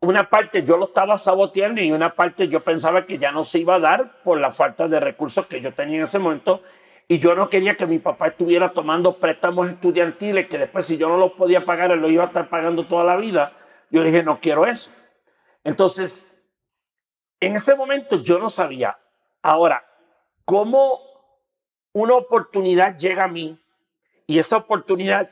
una parte yo lo estaba saboteando y una parte yo pensaba que ya no se iba a dar por la falta de recursos que yo tenía en ese momento. Y yo no quería que mi papá estuviera tomando préstamos estudiantiles que después si yo no los podía pagar, él lo iba a estar pagando toda la vida. Yo dije, no quiero eso. Entonces, en ese momento yo no sabía. Ahora, ¿cómo una oportunidad llega a mí y esa oportunidad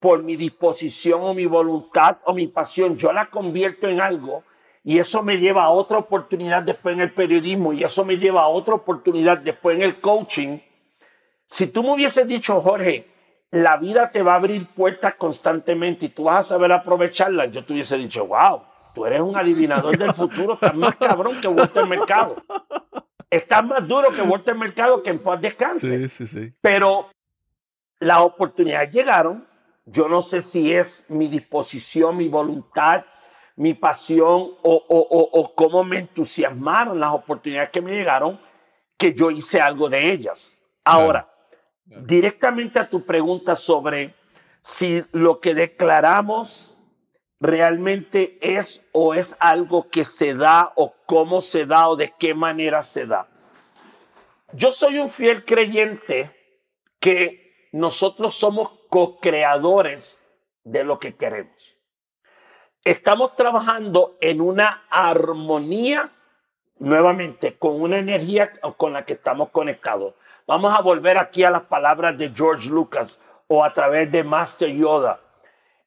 por mi disposición o mi voluntad o mi pasión, yo la convierto en algo y eso me lleva a otra oportunidad después en el periodismo y eso me lleva a otra oportunidad después en el coaching. Si tú me hubieses dicho, Jorge, la vida te va a abrir puertas constantemente y tú vas a saber aprovecharlas, yo te hubiese dicho, wow, tú eres un adivinador del futuro, estás más cabrón que Walter Mercado. Estás más duro que Walter Mercado que en paz descanse. Sí, sí, sí. Pero las oportunidades llegaron yo no sé si es mi disposición, mi voluntad, mi pasión o, cómo me entusiasmaron las oportunidades que me llegaron, que yo hice algo de ellas. Ahora, directamente a tu pregunta sobre si lo que declaramos realmente es o es algo que se da o cómo se da o de qué manera se da. Yo soy un fiel creyente que nosotros somos co-creadores de lo que queremos. Estamos trabajando en una armonía nuevamente con una energía con la que estamos conectados. Vamos a volver aquí a las palabras de George Lucas o a través de Master Yoda.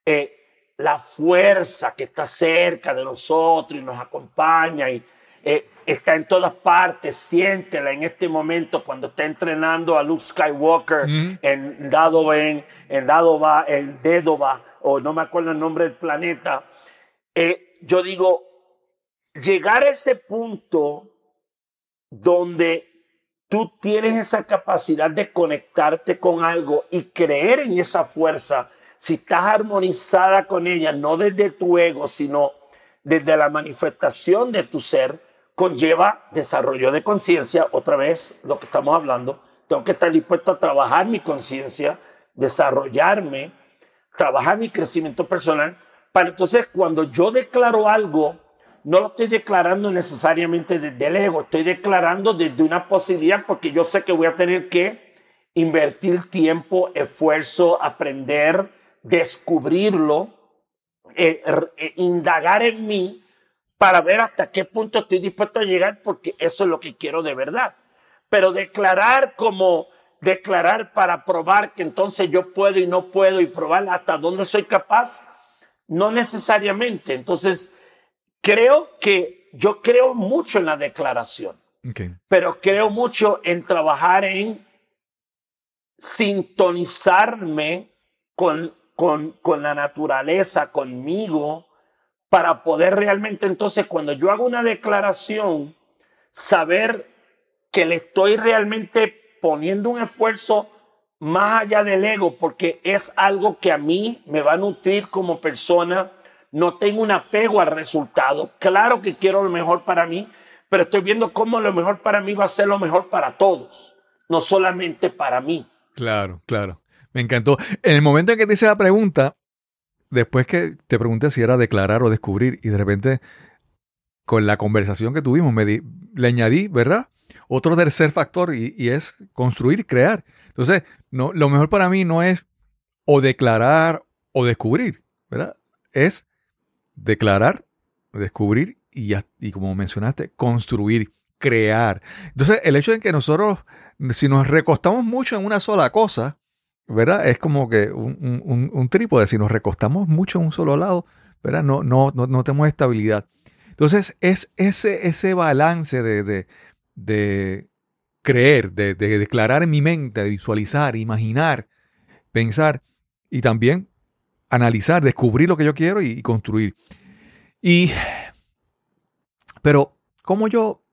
Eh, la fuerza que está cerca de nosotros y nos acompaña y eh, está en todas partes, siéntela en este momento cuando está entrenando a Luke Skywalker en Dadoven, en Dadova, en Dedova, o no me acuerdo el nombre del planeta. Eh, yo digo, llegar a ese punto donde tú tienes esa capacidad de conectarte con algo y creer en esa fuerza, si estás armonizada con ella, no desde tu ego, sino desde la manifestación de tu ser, conlleva desarrollo de conciencia, otra vez lo que estamos hablando, tengo que estar dispuesto a trabajar mi conciencia, desarrollarme, trabajar mi crecimiento personal, para entonces cuando yo declaro algo, no lo estoy declarando necesariamente desde el ego, estoy declarando desde una posibilidad porque yo sé que voy a tener que invertir tiempo, esfuerzo, aprender, descubrirlo, eh, eh, indagar en mí para ver hasta qué punto estoy dispuesto a llegar, porque eso es lo que quiero de verdad. Pero declarar como declarar para probar que entonces yo puedo y no puedo y probar hasta dónde soy capaz, no necesariamente. Entonces, creo que yo creo mucho en la declaración, pero creo mucho en trabajar en sintonizarme con con, con la naturaleza, conmigo, para poder realmente entonces cuando yo hago una declaración, saber que le estoy realmente poniendo un esfuerzo más allá del ego, porque es algo que a mí me va a nutrir como persona. No tengo un apego al resultado. Claro que quiero lo mejor para mí, pero estoy viendo cómo lo mejor para mí va a ser lo mejor para todos, no solamente para mí. Claro, claro. Me encantó. En el momento en que te hice la pregunta, después que te pregunté si era declarar o descubrir, y de repente, con la conversación que tuvimos, me le añadí, ¿verdad? Otro tercer factor y, y es construir, crear. Entonces, no, lo mejor para mí no es o declarar o descubrir, ¿verdad? Es declarar, descubrir y, y como mencionaste, construir, crear. Entonces, el hecho de que nosotros, si nos recostamos mucho en una sola cosa, ¿verdad? Es como que un, un, un trípode, si nos recostamos mucho en un solo lado, ¿verdad? No, no, no, no tenemos estabilidad. Entonces, es ese, ese balance de, de, de creer, de, de, declarar en mi mente, de visualizar, imaginar, pensar y también analizar, descubrir lo que yo quiero y, construir. Y, pero, ¿cómo yo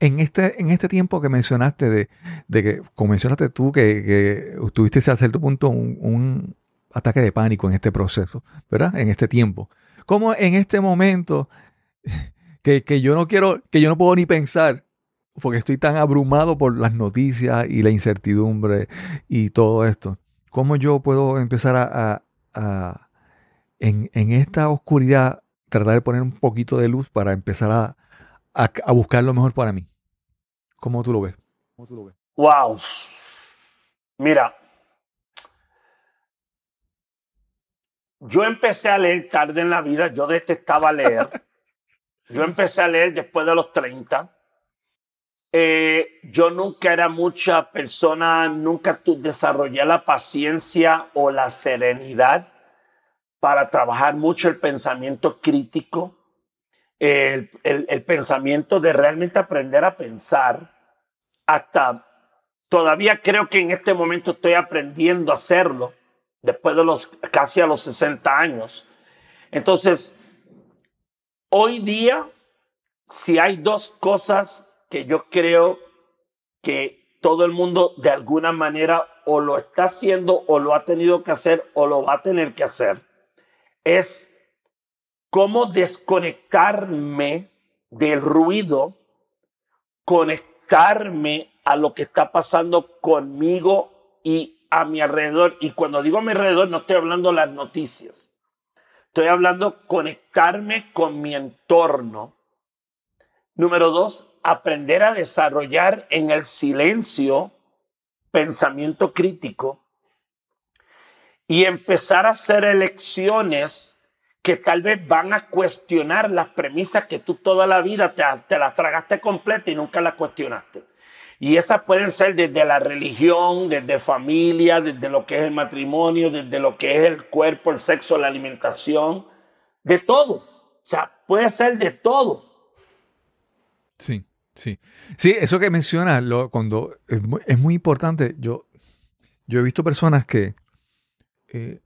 en este, en este tiempo que mencionaste, de, de que, como mencionaste tú, que, que tuviste a cierto punto un, un, ataque de pánico en este proceso, ¿verdad? En este tiempo. ¿Cómo en este momento que, que, yo no quiero, que yo no puedo ni pensar, porque estoy tan abrumado por las noticias y la incertidumbre y todo esto, ¿cómo yo puedo empezar a, a, a en, en esta oscuridad, tratar de poner un poquito de luz para empezar a, a, a, buscar lo mejor para mí. ¿Cómo tú lo ves? ¿Cómo tú lo ves? Wow. Mira, yo empecé a leer tarde en la vida, yo detestaba leer. yo empecé a leer después de los 30. Eh, yo nunca era mucha persona, nunca desarrollé la paciencia o la serenidad para trabajar mucho el pensamiento crítico el, el, pensamiento de realmente aprender a pensar. Hasta todavía creo que en este momento estoy aprendiendo a hacerlo, después de los casi a los 60 años. Entonces, hoy día, si hay dos cosas que yo creo que todo el mundo de alguna manera o lo está haciendo o lo ha tenido que hacer o lo va a tener que hacer, es cómo desconectarme del ruido, conectarme a lo que está pasando conmigo y a mi alrededor. Y cuando digo a mi alrededor, no estoy hablando las noticias. Estoy hablando conectarme con mi entorno. Número dos, aprender a desarrollar en el silencio pensamiento crítico y empezar a hacer elecciones que tal vez van a cuestionar las premisas que tú toda la vida te, te las tragaste completa y nunca las cuestionaste. Y esas pueden ser desde la religión, desde familia, desde lo que es el matrimonio, desde lo que es el cuerpo, el sexo, la alimentación, de todo. O sea, puede ser de todo. Sí, sí. Sí, eso que mencionas, lo, cuando es muy, es muy, importante. Yo, yo he visto personas que eh,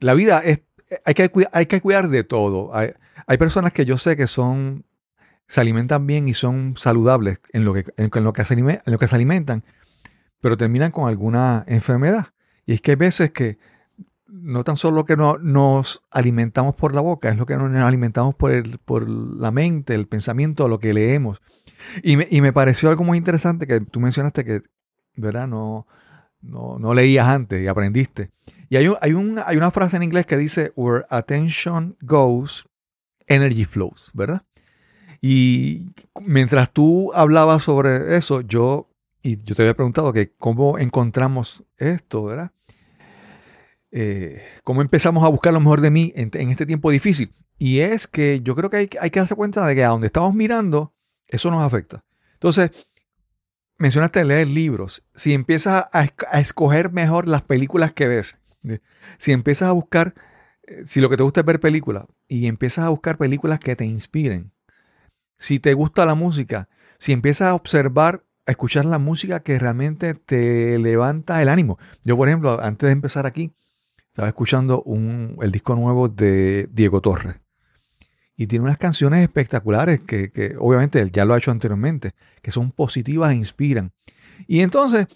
la vida es hay que, hay que cuidar de todo. Hay, personas que yo sé que son, se alimentan bien y son saludables en lo que, en lo que, se, en lo que se alimentan, pero terminan con alguna enfermedad. Y es que hay veces que no tan solo que no, nos alimentamos por la boca, es lo que nos alimentamos por, el, por la mente, el pensamiento, lo que leemos. Y me, y me pareció algo muy interesante que tú mencionaste que, ¿verdad? No, no, no leías antes y aprendiste. Y hay, hay, un, hay una frase en inglés que dice, where attention goes, energy flows, ¿verdad? Y mientras tú hablabas sobre eso, yo, y yo te había preguntado que cómo encontramos esto, ¿verdad? Eh, cómo empezamos a buscar lo mejor de mí en, en, este tiempo difícil. Y es que yo creo que hay, hay, que darse cuenta de que a donde estamos mirando, eso nos afecta. Entonces, mencionaste leer libros. Si empiezas a, escoger mejor las películas que ves, si empiezas a buscar, eh, si lo que te gusta es ver películas y empiezas a buscar películas que te inspiren, si te gusta la música, si empiezas a observar, a escuchar la música que realmente te levanta el ánimo. Yo, por ejemplo, antes de empezar aquí, estaba escuchando un, el disco nuevo de Diego Torres. Y tiene unas canciones espectaculares que, que obviamente él ya lo ha hecho anteriormente, que son positivas e inspiran. Y entonces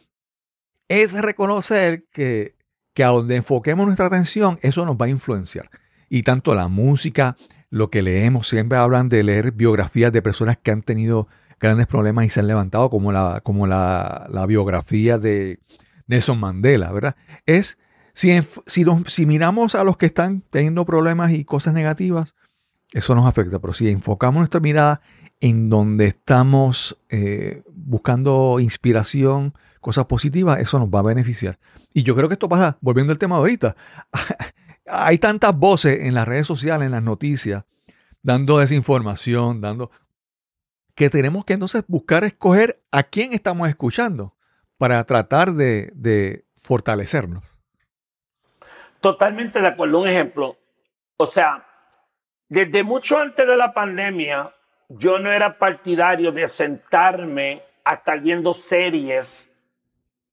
es reconocer que, que a donde enfoquemos nuestra atención, eso nos va a influenciar. Y tanto la música, lo que leemos, siempre hablan de leer biografías de personas que han tenido grandes problemas y se han levantado, como la, como la, la biografía de Nelson Mandela, ¿verdad? Es, si, si, si miramos a los que están teniendo problemas y cosas negativas, eso nos afecta, pero si enfocamos nuestra mirada en donde estamos eh, buscando inspiración, cosas positivas, eso nos va a beneficiar. Y yo creo que esto pasa, volviendo al tema de ahorita, hay tantas voces en las redes sociales, en las noticias, dando desinformación, dando que tenemos que entonces buscar escoger a quién estamos escuchando para tratar de, de fortalecernos. Totalmente de acuerdo. Un ejemplo, o sea, desde mucho antes de la pandemia, yo no era partidario de sentarme a estar viendo series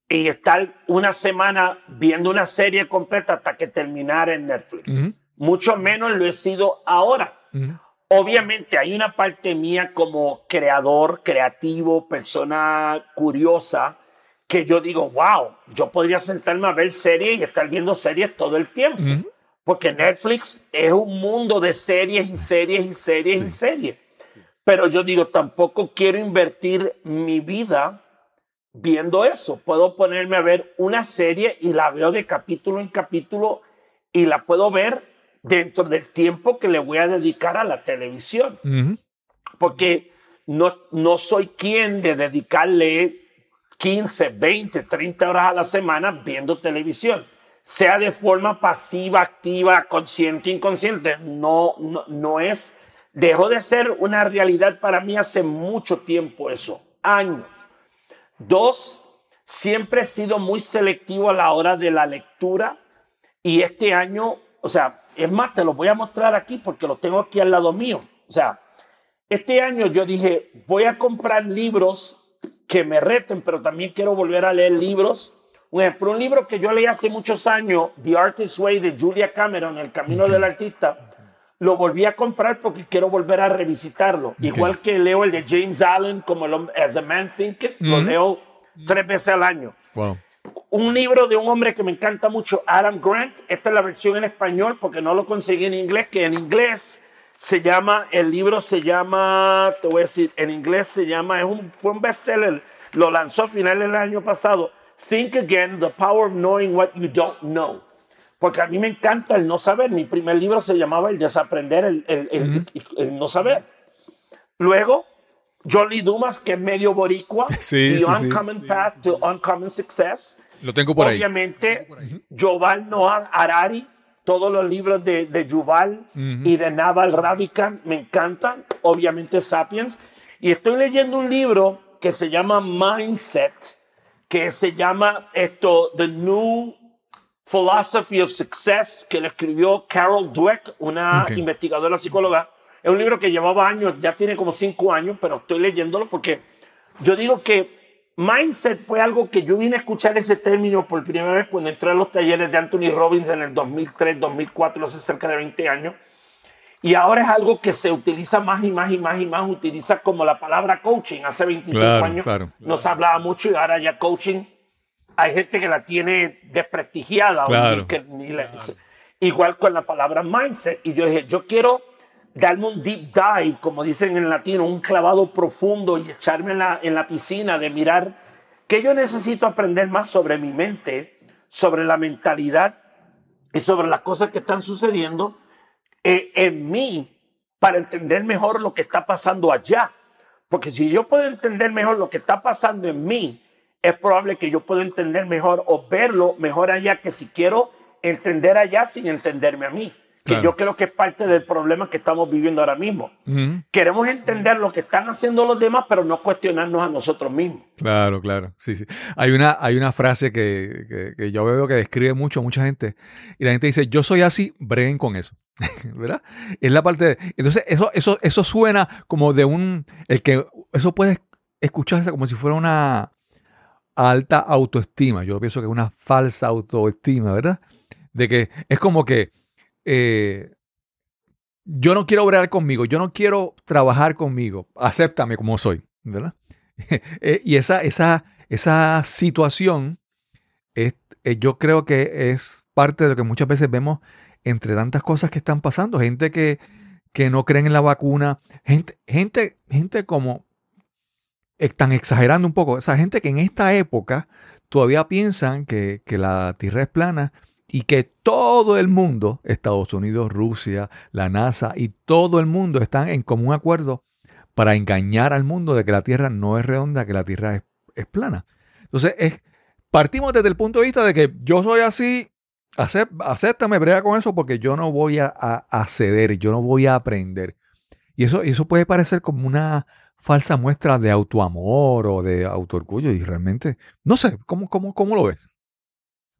y estar una semana viendo una serie completa hasta que terminara en Netflix. Mucho menos lo he sido ahora. Obviamente hay una parte mía como creador, creativo, persona curiosa, que yo digo, wow, yo podría sentarme a ver series y estar viendo series todo el tiempo. Porque Netflix es un mundo de series y series y series y series. Pero yo digo, tampoco quiero invertir mi vida viendo eso. Puedo ponerme a ver una serie y la veo de capítulo en capítulo y la puedo ver dentro del tiempo que le voy a dedicar a la televisión. Porque no, no soy quien de dedicarle 15, 20, 30 horas a la semana viendo televisión. Sea de forma pasiva, activa, consciente, inconsciente. No, no, no es. Dejó de ser una realidad para mí hace mucho tiempo eso. Años. Dos, siempre he sido muy selectivo a la hora de la lectura y este año, o sea, es más, te lo voy a mostrar aquí porque lo tengo aquí al lado mío. O sea, este año yo dije, voy a comprar libros que me reten, pero también quiero volver a leer libros. Un ejemplo, un libro que yo leí hace muchos años, The Artist's Way de Julia Cameron, El Camino del Artista, lo volví a comprar porque quiero volver a revisitarlo. Igual que leo el de James Allen como el, As a Man Thinketh, lo leo tres veces al año. Un libro de un hombre que me encanta mucho, Adam Grant. Esta es la versión en español porque no lo conseguí en inglés, que en inglés se llama, el libro se llama, te voy a decir, en inglés se llama, es un, fue un bestseller, lo lanzó a finales del año pasado. Think Again, The Power of Knowing What You Don't Know porque a mí me encanta el no saber. Mi primer libro se llamaba El desaprender, el, el, el, no saber. Luego, John Lee Dumas, que es medio boricua, sí, The Uncommon Path to Uncommon Success. Lo tengo por Obviamente, ahí. Obviamente, Yuval Noah Harari, todos los libros de, de Yuval y de Naval Ravikant me encantan. Obviamente, Sapiens. Y estoy leyendo un libro que se llama Mindset, que se llama esto, The New Philosophy of Success, que le escribió Carol Dweck, una investigadora psicóloga. Es un libro que llevaba años, ya tiene como cinco años, pero estoy leyéndolo porque yo digo que mindset fue algo que yo vine a escuchar ese término por primera vez cuando entré a los talleres de Anthony Robbins en el 2003, 2004, hace cerca de 20 años. Y ahora es algo que se utiliza más y más y más y más, utiliza como la palabra coaching. Hace 25 años nos hablaba mucho y ahora ya coaching hay gente que la tiene desprestigiada. igual con la palabra mindset. Y yo dije, yo quiero darme un deep dive, como dicen en latino, un clavado profundo y echarme en la, en la piscina de mirar que yo necesito aprender más sobre mi mente, sobre la mentalidad y sobre las cosas que están sucediendo eh, en mí para entender mejor lo que está pasando allá. Porque si yo puedo entender mejor lo que está pasando en mí, es probable que yo pueda entender mejor o verlo mejor allá que si quiero entender allá sin entenderme a mí. Que yo creo que es parte del problema que estamos viviendo ahora mismo. Queremos entender lo que están haciendo los demás, pero no cuestionarnos a nosotros mismos. Claro, claro. Sí, sí. Hay una, hay una frase que, que, yo veo que describe mucho a mucha gente. Y la gente dice, yo soy así, breguen con eso. ¿Verdad? Es la parte de... Entonces, eso, eso, eso suena como de un... El que... Eso puede escucharse como si fuera una alta autoestima. Yo pienso que es una falsa autoestima, ¿verdad? De que es como que eh, yo no quiero obrar conmigo, yo no quiero trabajar conmigo, acéptame como soy, ¿verdad? Eh, y esa, esa, esa situación es, eh, yo creo que es parte de lo que muchas veces vemos entre tantas cosas que están pasando. Gente que, que no creen en la vacuna, gente, gente, gente como están exagerando un poco. Esa gente que en esta época todavía piensan que, que la Tierra es plana y que todo el mundo, Estados Unidos, Rusia, la NASA y todo el mundo están en común acuerdo para engañar al mundo de que la Tierra no es redonda, que la Tierra es, plana. Entonces, es, partimos desde el punto de vista de que yo soy así, acéptame, brega con eso porque yo no voy a, a, ceder, yo no voy a aprender. Y eso, eso puede parecer como una falsa muestra de autoamor o de autoorgullo y realmente, no sé, ¿cómo, cómo, cómo lo ves?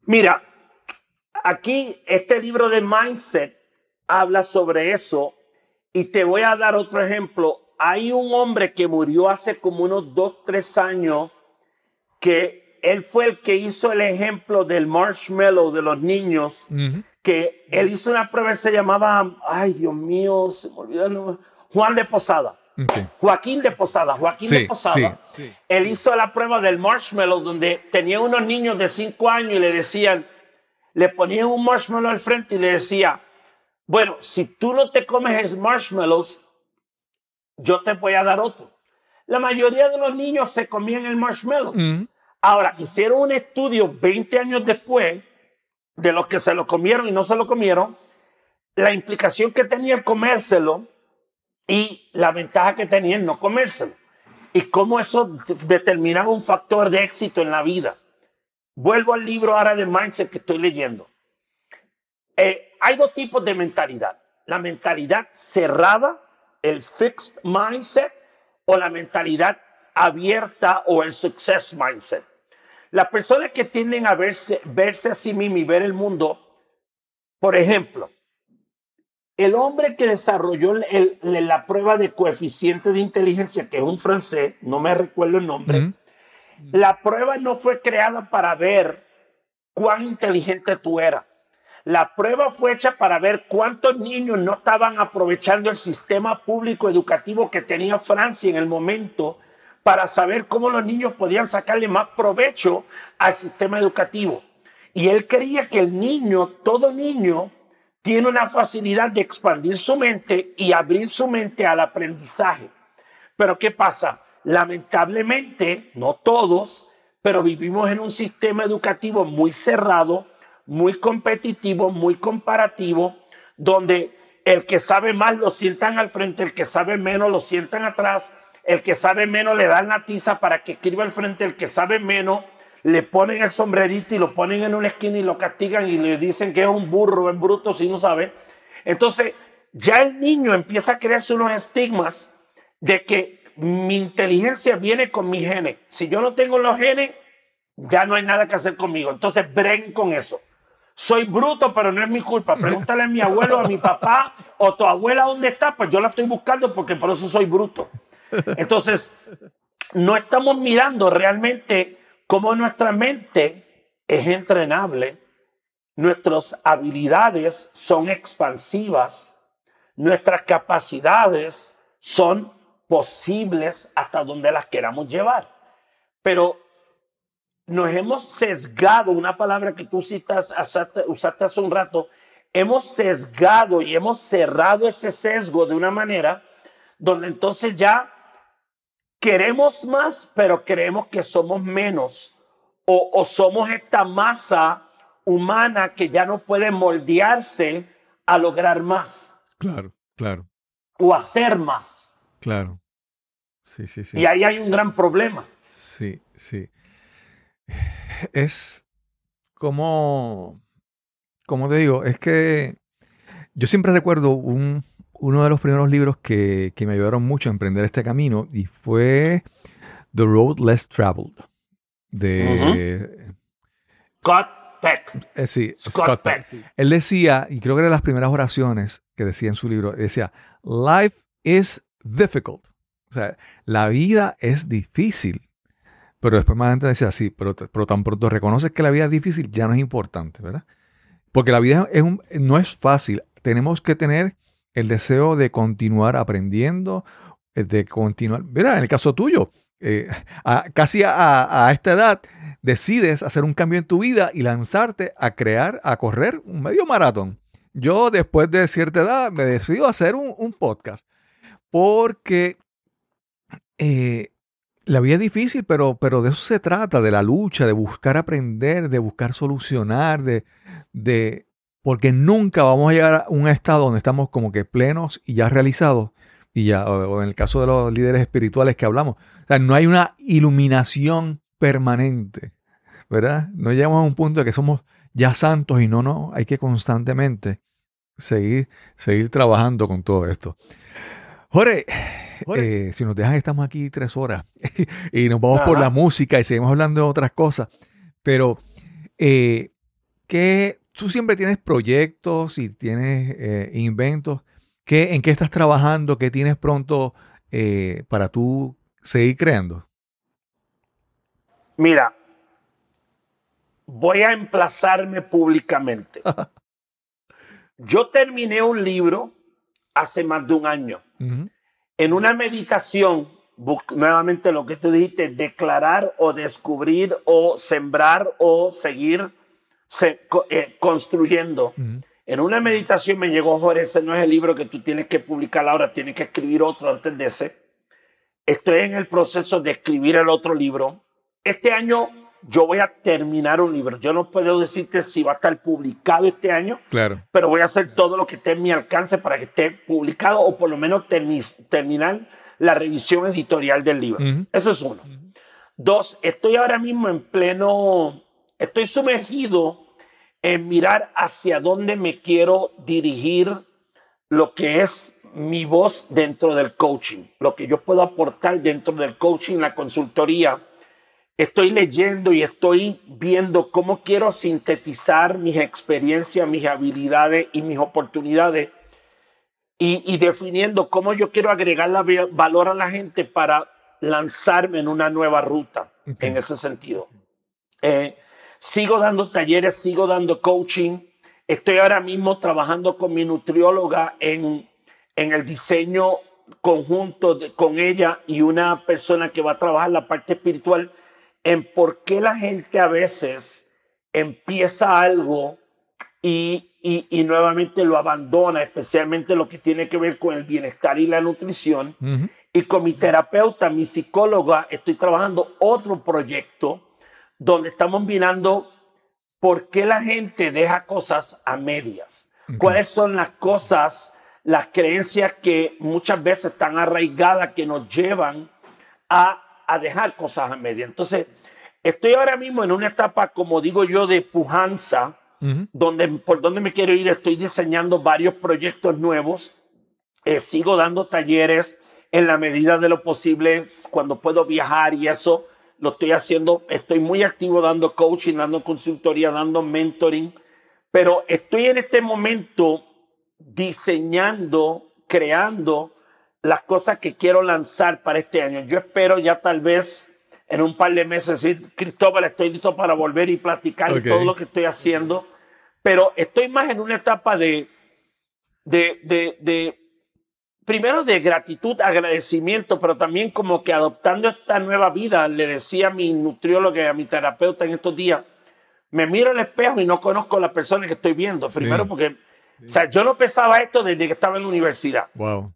Mira, aquí este libro de Mindset habla sobre eso y te voy a dar otro ejemplo. Hay un hombre que murió hace como unos dos, tres años que él fue el que hizo el ejemplo del marshmallow de los niños, que él hizo una prueba, se llamaba, ay Dios mío, se me olvidó, Juan de Posada. Joaquín de Posada, Joaquín de Posada. Él hizo la prueba del marshmallow donde tenía unos niños de cinco años y le decían, le ponían un marshmallow al frente y le decía, bueno, si tú no te comes marshmallows, yo te voy a dar otro. La mayoría de los niños se comían el marshmallow. Ahora, hicieron un estudio 20 años después de los que se lo comieron y no se lo comieron, la implicación que tenía el comérselo y la ventaja que tenía el no comérselo. Y cómo eso determinaba un factor de éxito en la vida. Vuelvo al libro ahora de Mindset que estoy leyendo. Eh, hay dos tipos de mentalidad. La mentalidad cerrada, el fixed mindset, o la mentalidad abierta o el success mindset. Las personas que tienden a verse, verse a sí mismos y ver el mundo, por ejemplo, el hombre que desarrolló la prueba de coeficiente de inteligencia, que es un francés, no me recuerdo el nombre, la prueba no fue creada para ver cuán inteligente tú eras. La prueba fue hecha para ver cuántos niños no estaban aprovechando el sistema público educativo que tenía Francia en el momento para saber cómo los niños podían sacarle más provecho al sistema educativo. Y él creía que el niño, todo niño, tiene una facilidad de expandir su mente y abrir su mente al aprendizaje. Pero ¿qué pasa? Lamentablemente, no todos, pero vivimos en un sistema educativo muy cerrado, muy competitivo, muy comparativo, donde el que sabe más lo sientan al frente, el que sabe menos lo sientan atrás, el que sabe menos le dan la tiza para que escriba al frente, el que sabe menos le ponen el sombrerito y lo ponen en una esquina y lo castigan y le dicen que es un burro, es bruto si no sabe. Entonces, ya el niño empieza a crearse unos estigmas de que mi inteligencia viene con mis genes. Si yo no tengo los genes, ya no hay nada que hacer conmigo. Entonces, bren con eso. Soy bruto, pero no es mi culpa. Pregúntale a mi abuelo, a mi papá o tu abuela dónde está. Pues yo la estoy buscando porque por eso soy bruto. Entonces, no estamos mirando realmente cómo nuestra mente es entrenable, nuestras habilidades son expansivas, nuestras capacidades son posibles hasta donde las queramos llevar. Pero nos hemos sesgado, una palabra que tú citas, usaste hace un rato, hemos sesgado y hemos cerrado ese sesgo de una manera donde entonces ya queremos más, pero creemos que somos menos. O, o, somos esta masa humana que ya no puede moldearse a lograr más. Claro, claro. O hacer más. Claro. Sí, sí, sí. Y ahí hay un gran problema. Sí, sí. Es como, como te digo, es que yo siempre recuerdo un, uno de los primeros libros que, que, me ayudaron mucho a emprender este camino y fue The Road Less Traveled de Scott Peck. Eh, sí, Scott, Peck. Él decía, y creo que eran las primeras oraciones que decía en su libro, decía, Life is difficult. O sea, la vida es difícil. Pero después más adelante decía, sí, pero, pero tan pronto reconoces que la vida es difícil, ya no es importante, ¿verdad? Porque la vida es un- no es fácil. Tenemos que tener el deseo de continuar aprendiendo, eh, de continuar. Mira, en el caso tuyo, eh, a- casi a, a esta edad decides hacer un cambio en tu vida y lanzarte a crear, a correr un medio maratón. Yo después de cierta edad me decido hacer un podcast porque eh, la vida es difícil, pero, pero de eso se trata, de la lucha, de buscar aprender, de buscar solucionar, de, porque nunca vamos a llegar a un estado donde estamos como que plenos y ya realizados, y ya, o, o en el caso de los líderes espirituales que hablamos, o sea, no hay una iluminación permanente, ¿verdad? No llegamos a un punto de que somos ya santos y no, no, hay que constantemente seguir, seguir trabajando con todo esto. Jorge, Jorge. eh, si nos dejan, estamos aquí tres horas y nos vamos por la música y seguimos hablando de otras cosas. Pero, eh, ¿qué, tú siempre tienes proyectos y tienes eh, inventos. ¿Qué, ¿En qué estás trabajando? ¿Qué tienes pronto para tú seguir creando? Mira, voy a emplazarme públicamente. Yo terminé un libro hace más de un año. En una meditación, nuevamente lo que tú dijiste, declarar o descubrir o sembrar o seguir se- eh, construyendo. En una meditación me llegó, Jorge, ese no es el libro que tú tienes que publicar ahora, tienes que escribir otro antes de ese. Estoy en el proceso de escribir el otro libro. Este año yo voy a terminar un libro. Yo no puedo decirte si va a estar publicado este año, Claro. pero voy a hacer todo lo que esté en mi alcance para que esté publicado o por lo menos termi- terminar la revisión editorial del libro. Ujú. Eso es uno. Dos, estoy ahora mismo en pleno, estoy sumergido en mirar hacia dónde me quiero dirigir lo que es mi voz dentro del coaching, lo que yo puedo aportar dentro del coaching, la consultoría. Estoy leyendo y estoy viendo cómo quiero sintetizar mis experiencias, mis habilidades y mis oportunidades y, y definiendo cómo yo quiero agregar la valor a la gente para lanzarme en una nueva ruta Ok. en ese sentido. Eh, sigo dando talleres, sigo dando coaching. Estoy ahora mismo trabajando con mi nutrióloga en, en el diseño conjunto de- con ella y una persona que va a trabajar la parte espiritual en por qué la gente a veces empieza algo y, y, y nuevamente lo abandona, especialmente lo que tiene que ver con el bienestar y la nutrición. Y con mi terapeuta, mi psicóloga, estoy trabajando otro proyecto donde estamos mirando por qué la gente deja cosas a medias. ¿Cuáles son las cosas, las creencias que muchas veces están arraigadas que nos llevan a, a dejar cosas a medias? Entonces, estoy ahora mismo en una etapa, como digo yo, de pujanza, Ujú. donde, por donde me quiero ir, estoy diseñando varios proyectos nuevos. Eh, sigo dando talleres en la medida de lo posible cuando puedo viajar y eso lo estoy haciendo. Estoy muy activo dando coaching, dando consultoría, dando mentoring, pero estoy en este momento diseñando, creando las cosas que quiero lanzar para este año. Yo espero ya tal vez en un par de meses decir, Cristóbal, estoy listo para volver y platicar Ok. de todo lo que estoy haciendo, pero estoy más en una etapa de, de, de, de primero de gratitud, agradecimiento, pero también como que adoptando esta nueva vida, le decía a mi nutrióloga y a mi terapeuta en estos días, me miro al espejo y no conozco a la persona que estoy viendo. Sí. Primero porque, o sea, yo no pensaba esto desde que estaba en la universidad. Wow.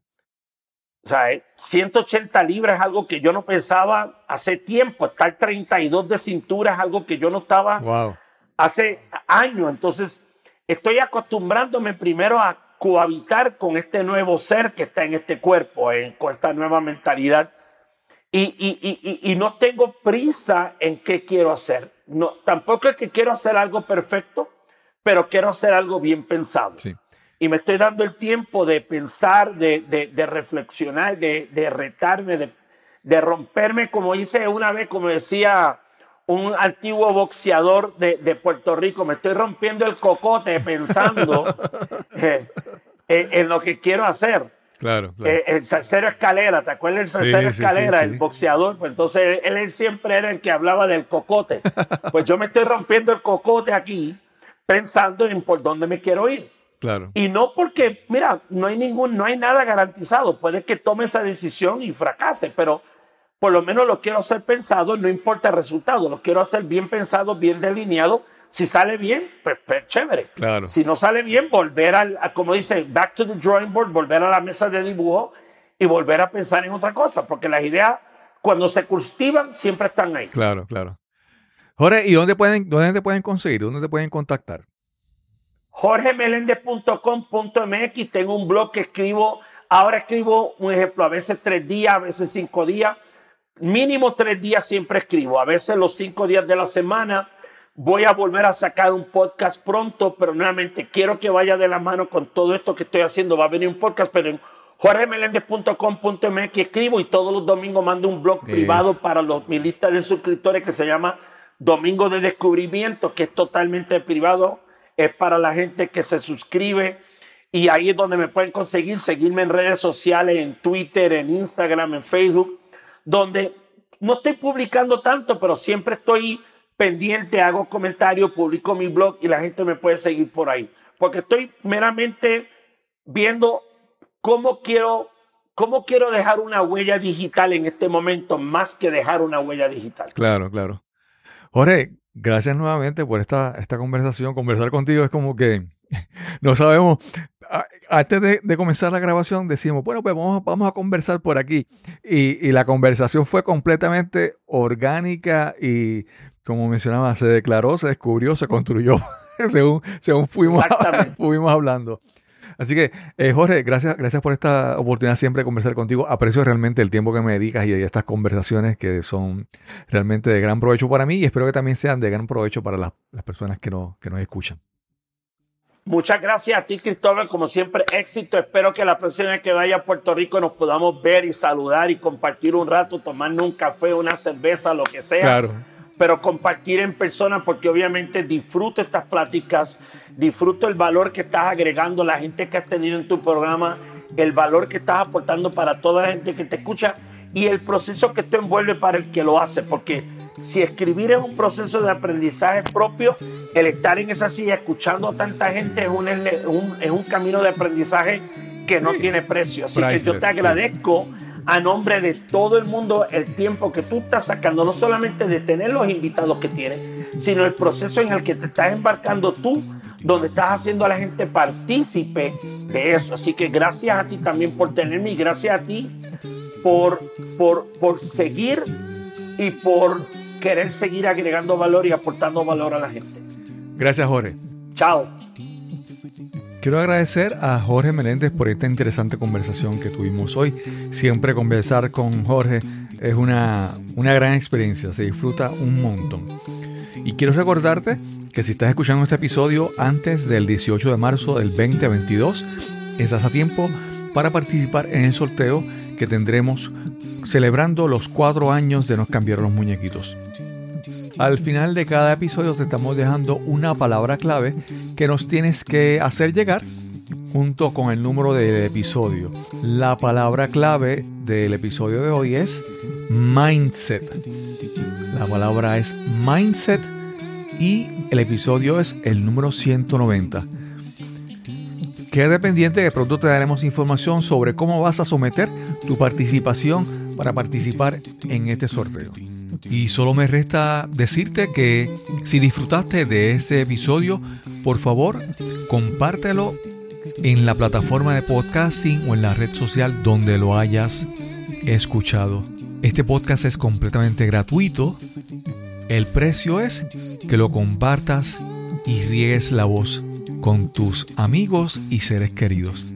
O sea, eh, 180 libras es algo que yo no pensaba hace tiempo. Estar 32 de cintura es algo que yo no estaba Wow. hace años. Entonces, estoy acostumbrándome primero a cohabitar con este nuevo ser que está en este cuerpo, en- con esta nueva mentalidad. Y, y- y- y- y no tengo prisa en qué quiero hacer. No, tampoco es que quiero hacer algo perfecto, pero quiero hacer algo bien pensado. Sí. Y me estoy dando el tiempo de pensar, de, de- de reflexionar, de, de retarme, de, de romperme, como hice una vez, como decía un antiguo boxeador de, de Puerto Rico, me estoy rompiendo el cocote pensando eh, en, en lo que quiero hacer. Claro. claro. Eh, el salsero escalera, ¿te acuerdas del salsero sí, sí, escalera, sí. el boxeador? Pues entonces él, él siempre era el que hablaba del cocote. Pues yo me estoy rompiendo el cocote aquí pensando en por dónde me quiero ir. Claro. Y no porque, mira, no hay ningún, no hay nada garantizado. Puede que tome esa decisión y fracase, pero por lo menos lo quiero hacer pensado, no importa el resultado, lo quiero hacer bien pensado, bien delineado. Si sale bien, pues, pues chévere. Claro. Si no sale bien, volver al, a, como dice, back to the drawing board, volver a la mesa de dibujo y volver a pensar en otra cosa, porque las ideas, cuando se cultivan, siempre están ahí. Claro, claro. Jorge, ¿y dónde pueden, dónde te pueden conseguir? ¿Dónde te pueden contactar? jorgemelendez.com.mx, tengo un blog que escribo, ahora escribo un ejemplo, a veces tres días, a veces cinco días, mínimo tres días siempre escribo, a veces los cinco días de la semana. Voy a volver a sacar un podcast pronto, pero nuevamente quiero que vaya de la mano con todo esto que estoy haciendo. Va a venir un podcast, pero en jorgemelendez.com.mx escribo y todos los domingos mando un blog privado para los, mi lista de suscriptores que se llama Domingo de Descubrimiento, que es totalmente privado es para la gente que se suscribe y ahí es donde me pueden conseguir, seguirme en redes sociales, en Twitter, en Instagram, en Facebook, donde no estoy publicando tanto, pero siempre estoy pendiente, hago comentarios, publico mi blog y la gente me puede seguir por ahí, porque estoy meramente viendo cómo quiero cómo quiero dejar una huella digital en este momento más que dejar una huella digital. Claro, claro. Jorge, gracias nuevamente por esta, esta conversación. Conversar contigo es como que no sabemos. Antes de, comenzar la grabación decimos, bueno, pues vamos, vamos a conversar por aquí. Y, la conversación fue completamente orgánica y, como mencionaba, se declaró, se descubrió, se construyó según, según fuimos, fuimos hablando. Así que, eh, Jorge, gracias, gracias por esta oportunidad siempre de conversar contigo. Aprecio realmente el tiempo que me dedicas y estas conversaciones que son realmente de gran provecho para mí y espero que también sean de gran provecho para las, personas que, no, que nos escuchan. Muchas gracias a ti, Cristóbal. Como siempre, éxito. Espero que la próxima vez que vaya a Puerto Rico nos podamos ver y saludar y compartir un rato, tomarnos un café, una cerveza, lo que sea. Claro pero compartir en persona porque obviamente disfruto estas pláticas, disfruto el valor que estás agregando, la gente que has tenido en tu programa, el valor que estás aportando para toda la gente que te escucha y el proceso que te envuelve para el que lo hace, porque si escribir es un proceso de aprendizaje propio, el estar en esa silla escuchando a tanta gente es un, es un camino de aprendizaje que no tiene precio. Así que yo te agradezco a nombre de todo el mundo el tiempo que tú estás sacando, no solamente de tener los invitados que tienes, sino el proceso en el que te estás embarcando tú, donde estás haciendo a la gente partícipe de eso. Así que gracias a ti también por tenerme y gracias a ti por, por, por seguir y por querer seguir agregando valor y aportando valor a la gente. Gracias, Jorge. Chao. Quiero agradecer a Jorge Meléndez por esta interesante conversación que tuvimos hoy. Siempre conversar con Jorge es una, una gran experiencia, se disfruta un montón. Y quiero recordarte que si estás escuchando este episodio antes del 18 de marzo del 2022, estás a tiempo para participar en el sorteo que tendremos celebrando los cuatro años de Nos cambiaron los muñequitos. Al final de cada episodio te estamos dejando una palabra clave que nos tienes que hacer llegar junto con el número del episodio. La palabra clave del episodio de hoy es mindset. La palabra es mindset y el episodio es el número 190. Queda pendiente que pronto te daremos información sobre cómo vas a someter tu participación para participar en este sorteo. Y solo me resta decirte que si disfrutaste de este episodio, por favor, compártelo en la plataforma de podcasting o en la red social donde lo hayas escuchado. Este podcast es completamente gratuito. El precio es que lo compartas y riegues la voz con tus amigos y seres queridos.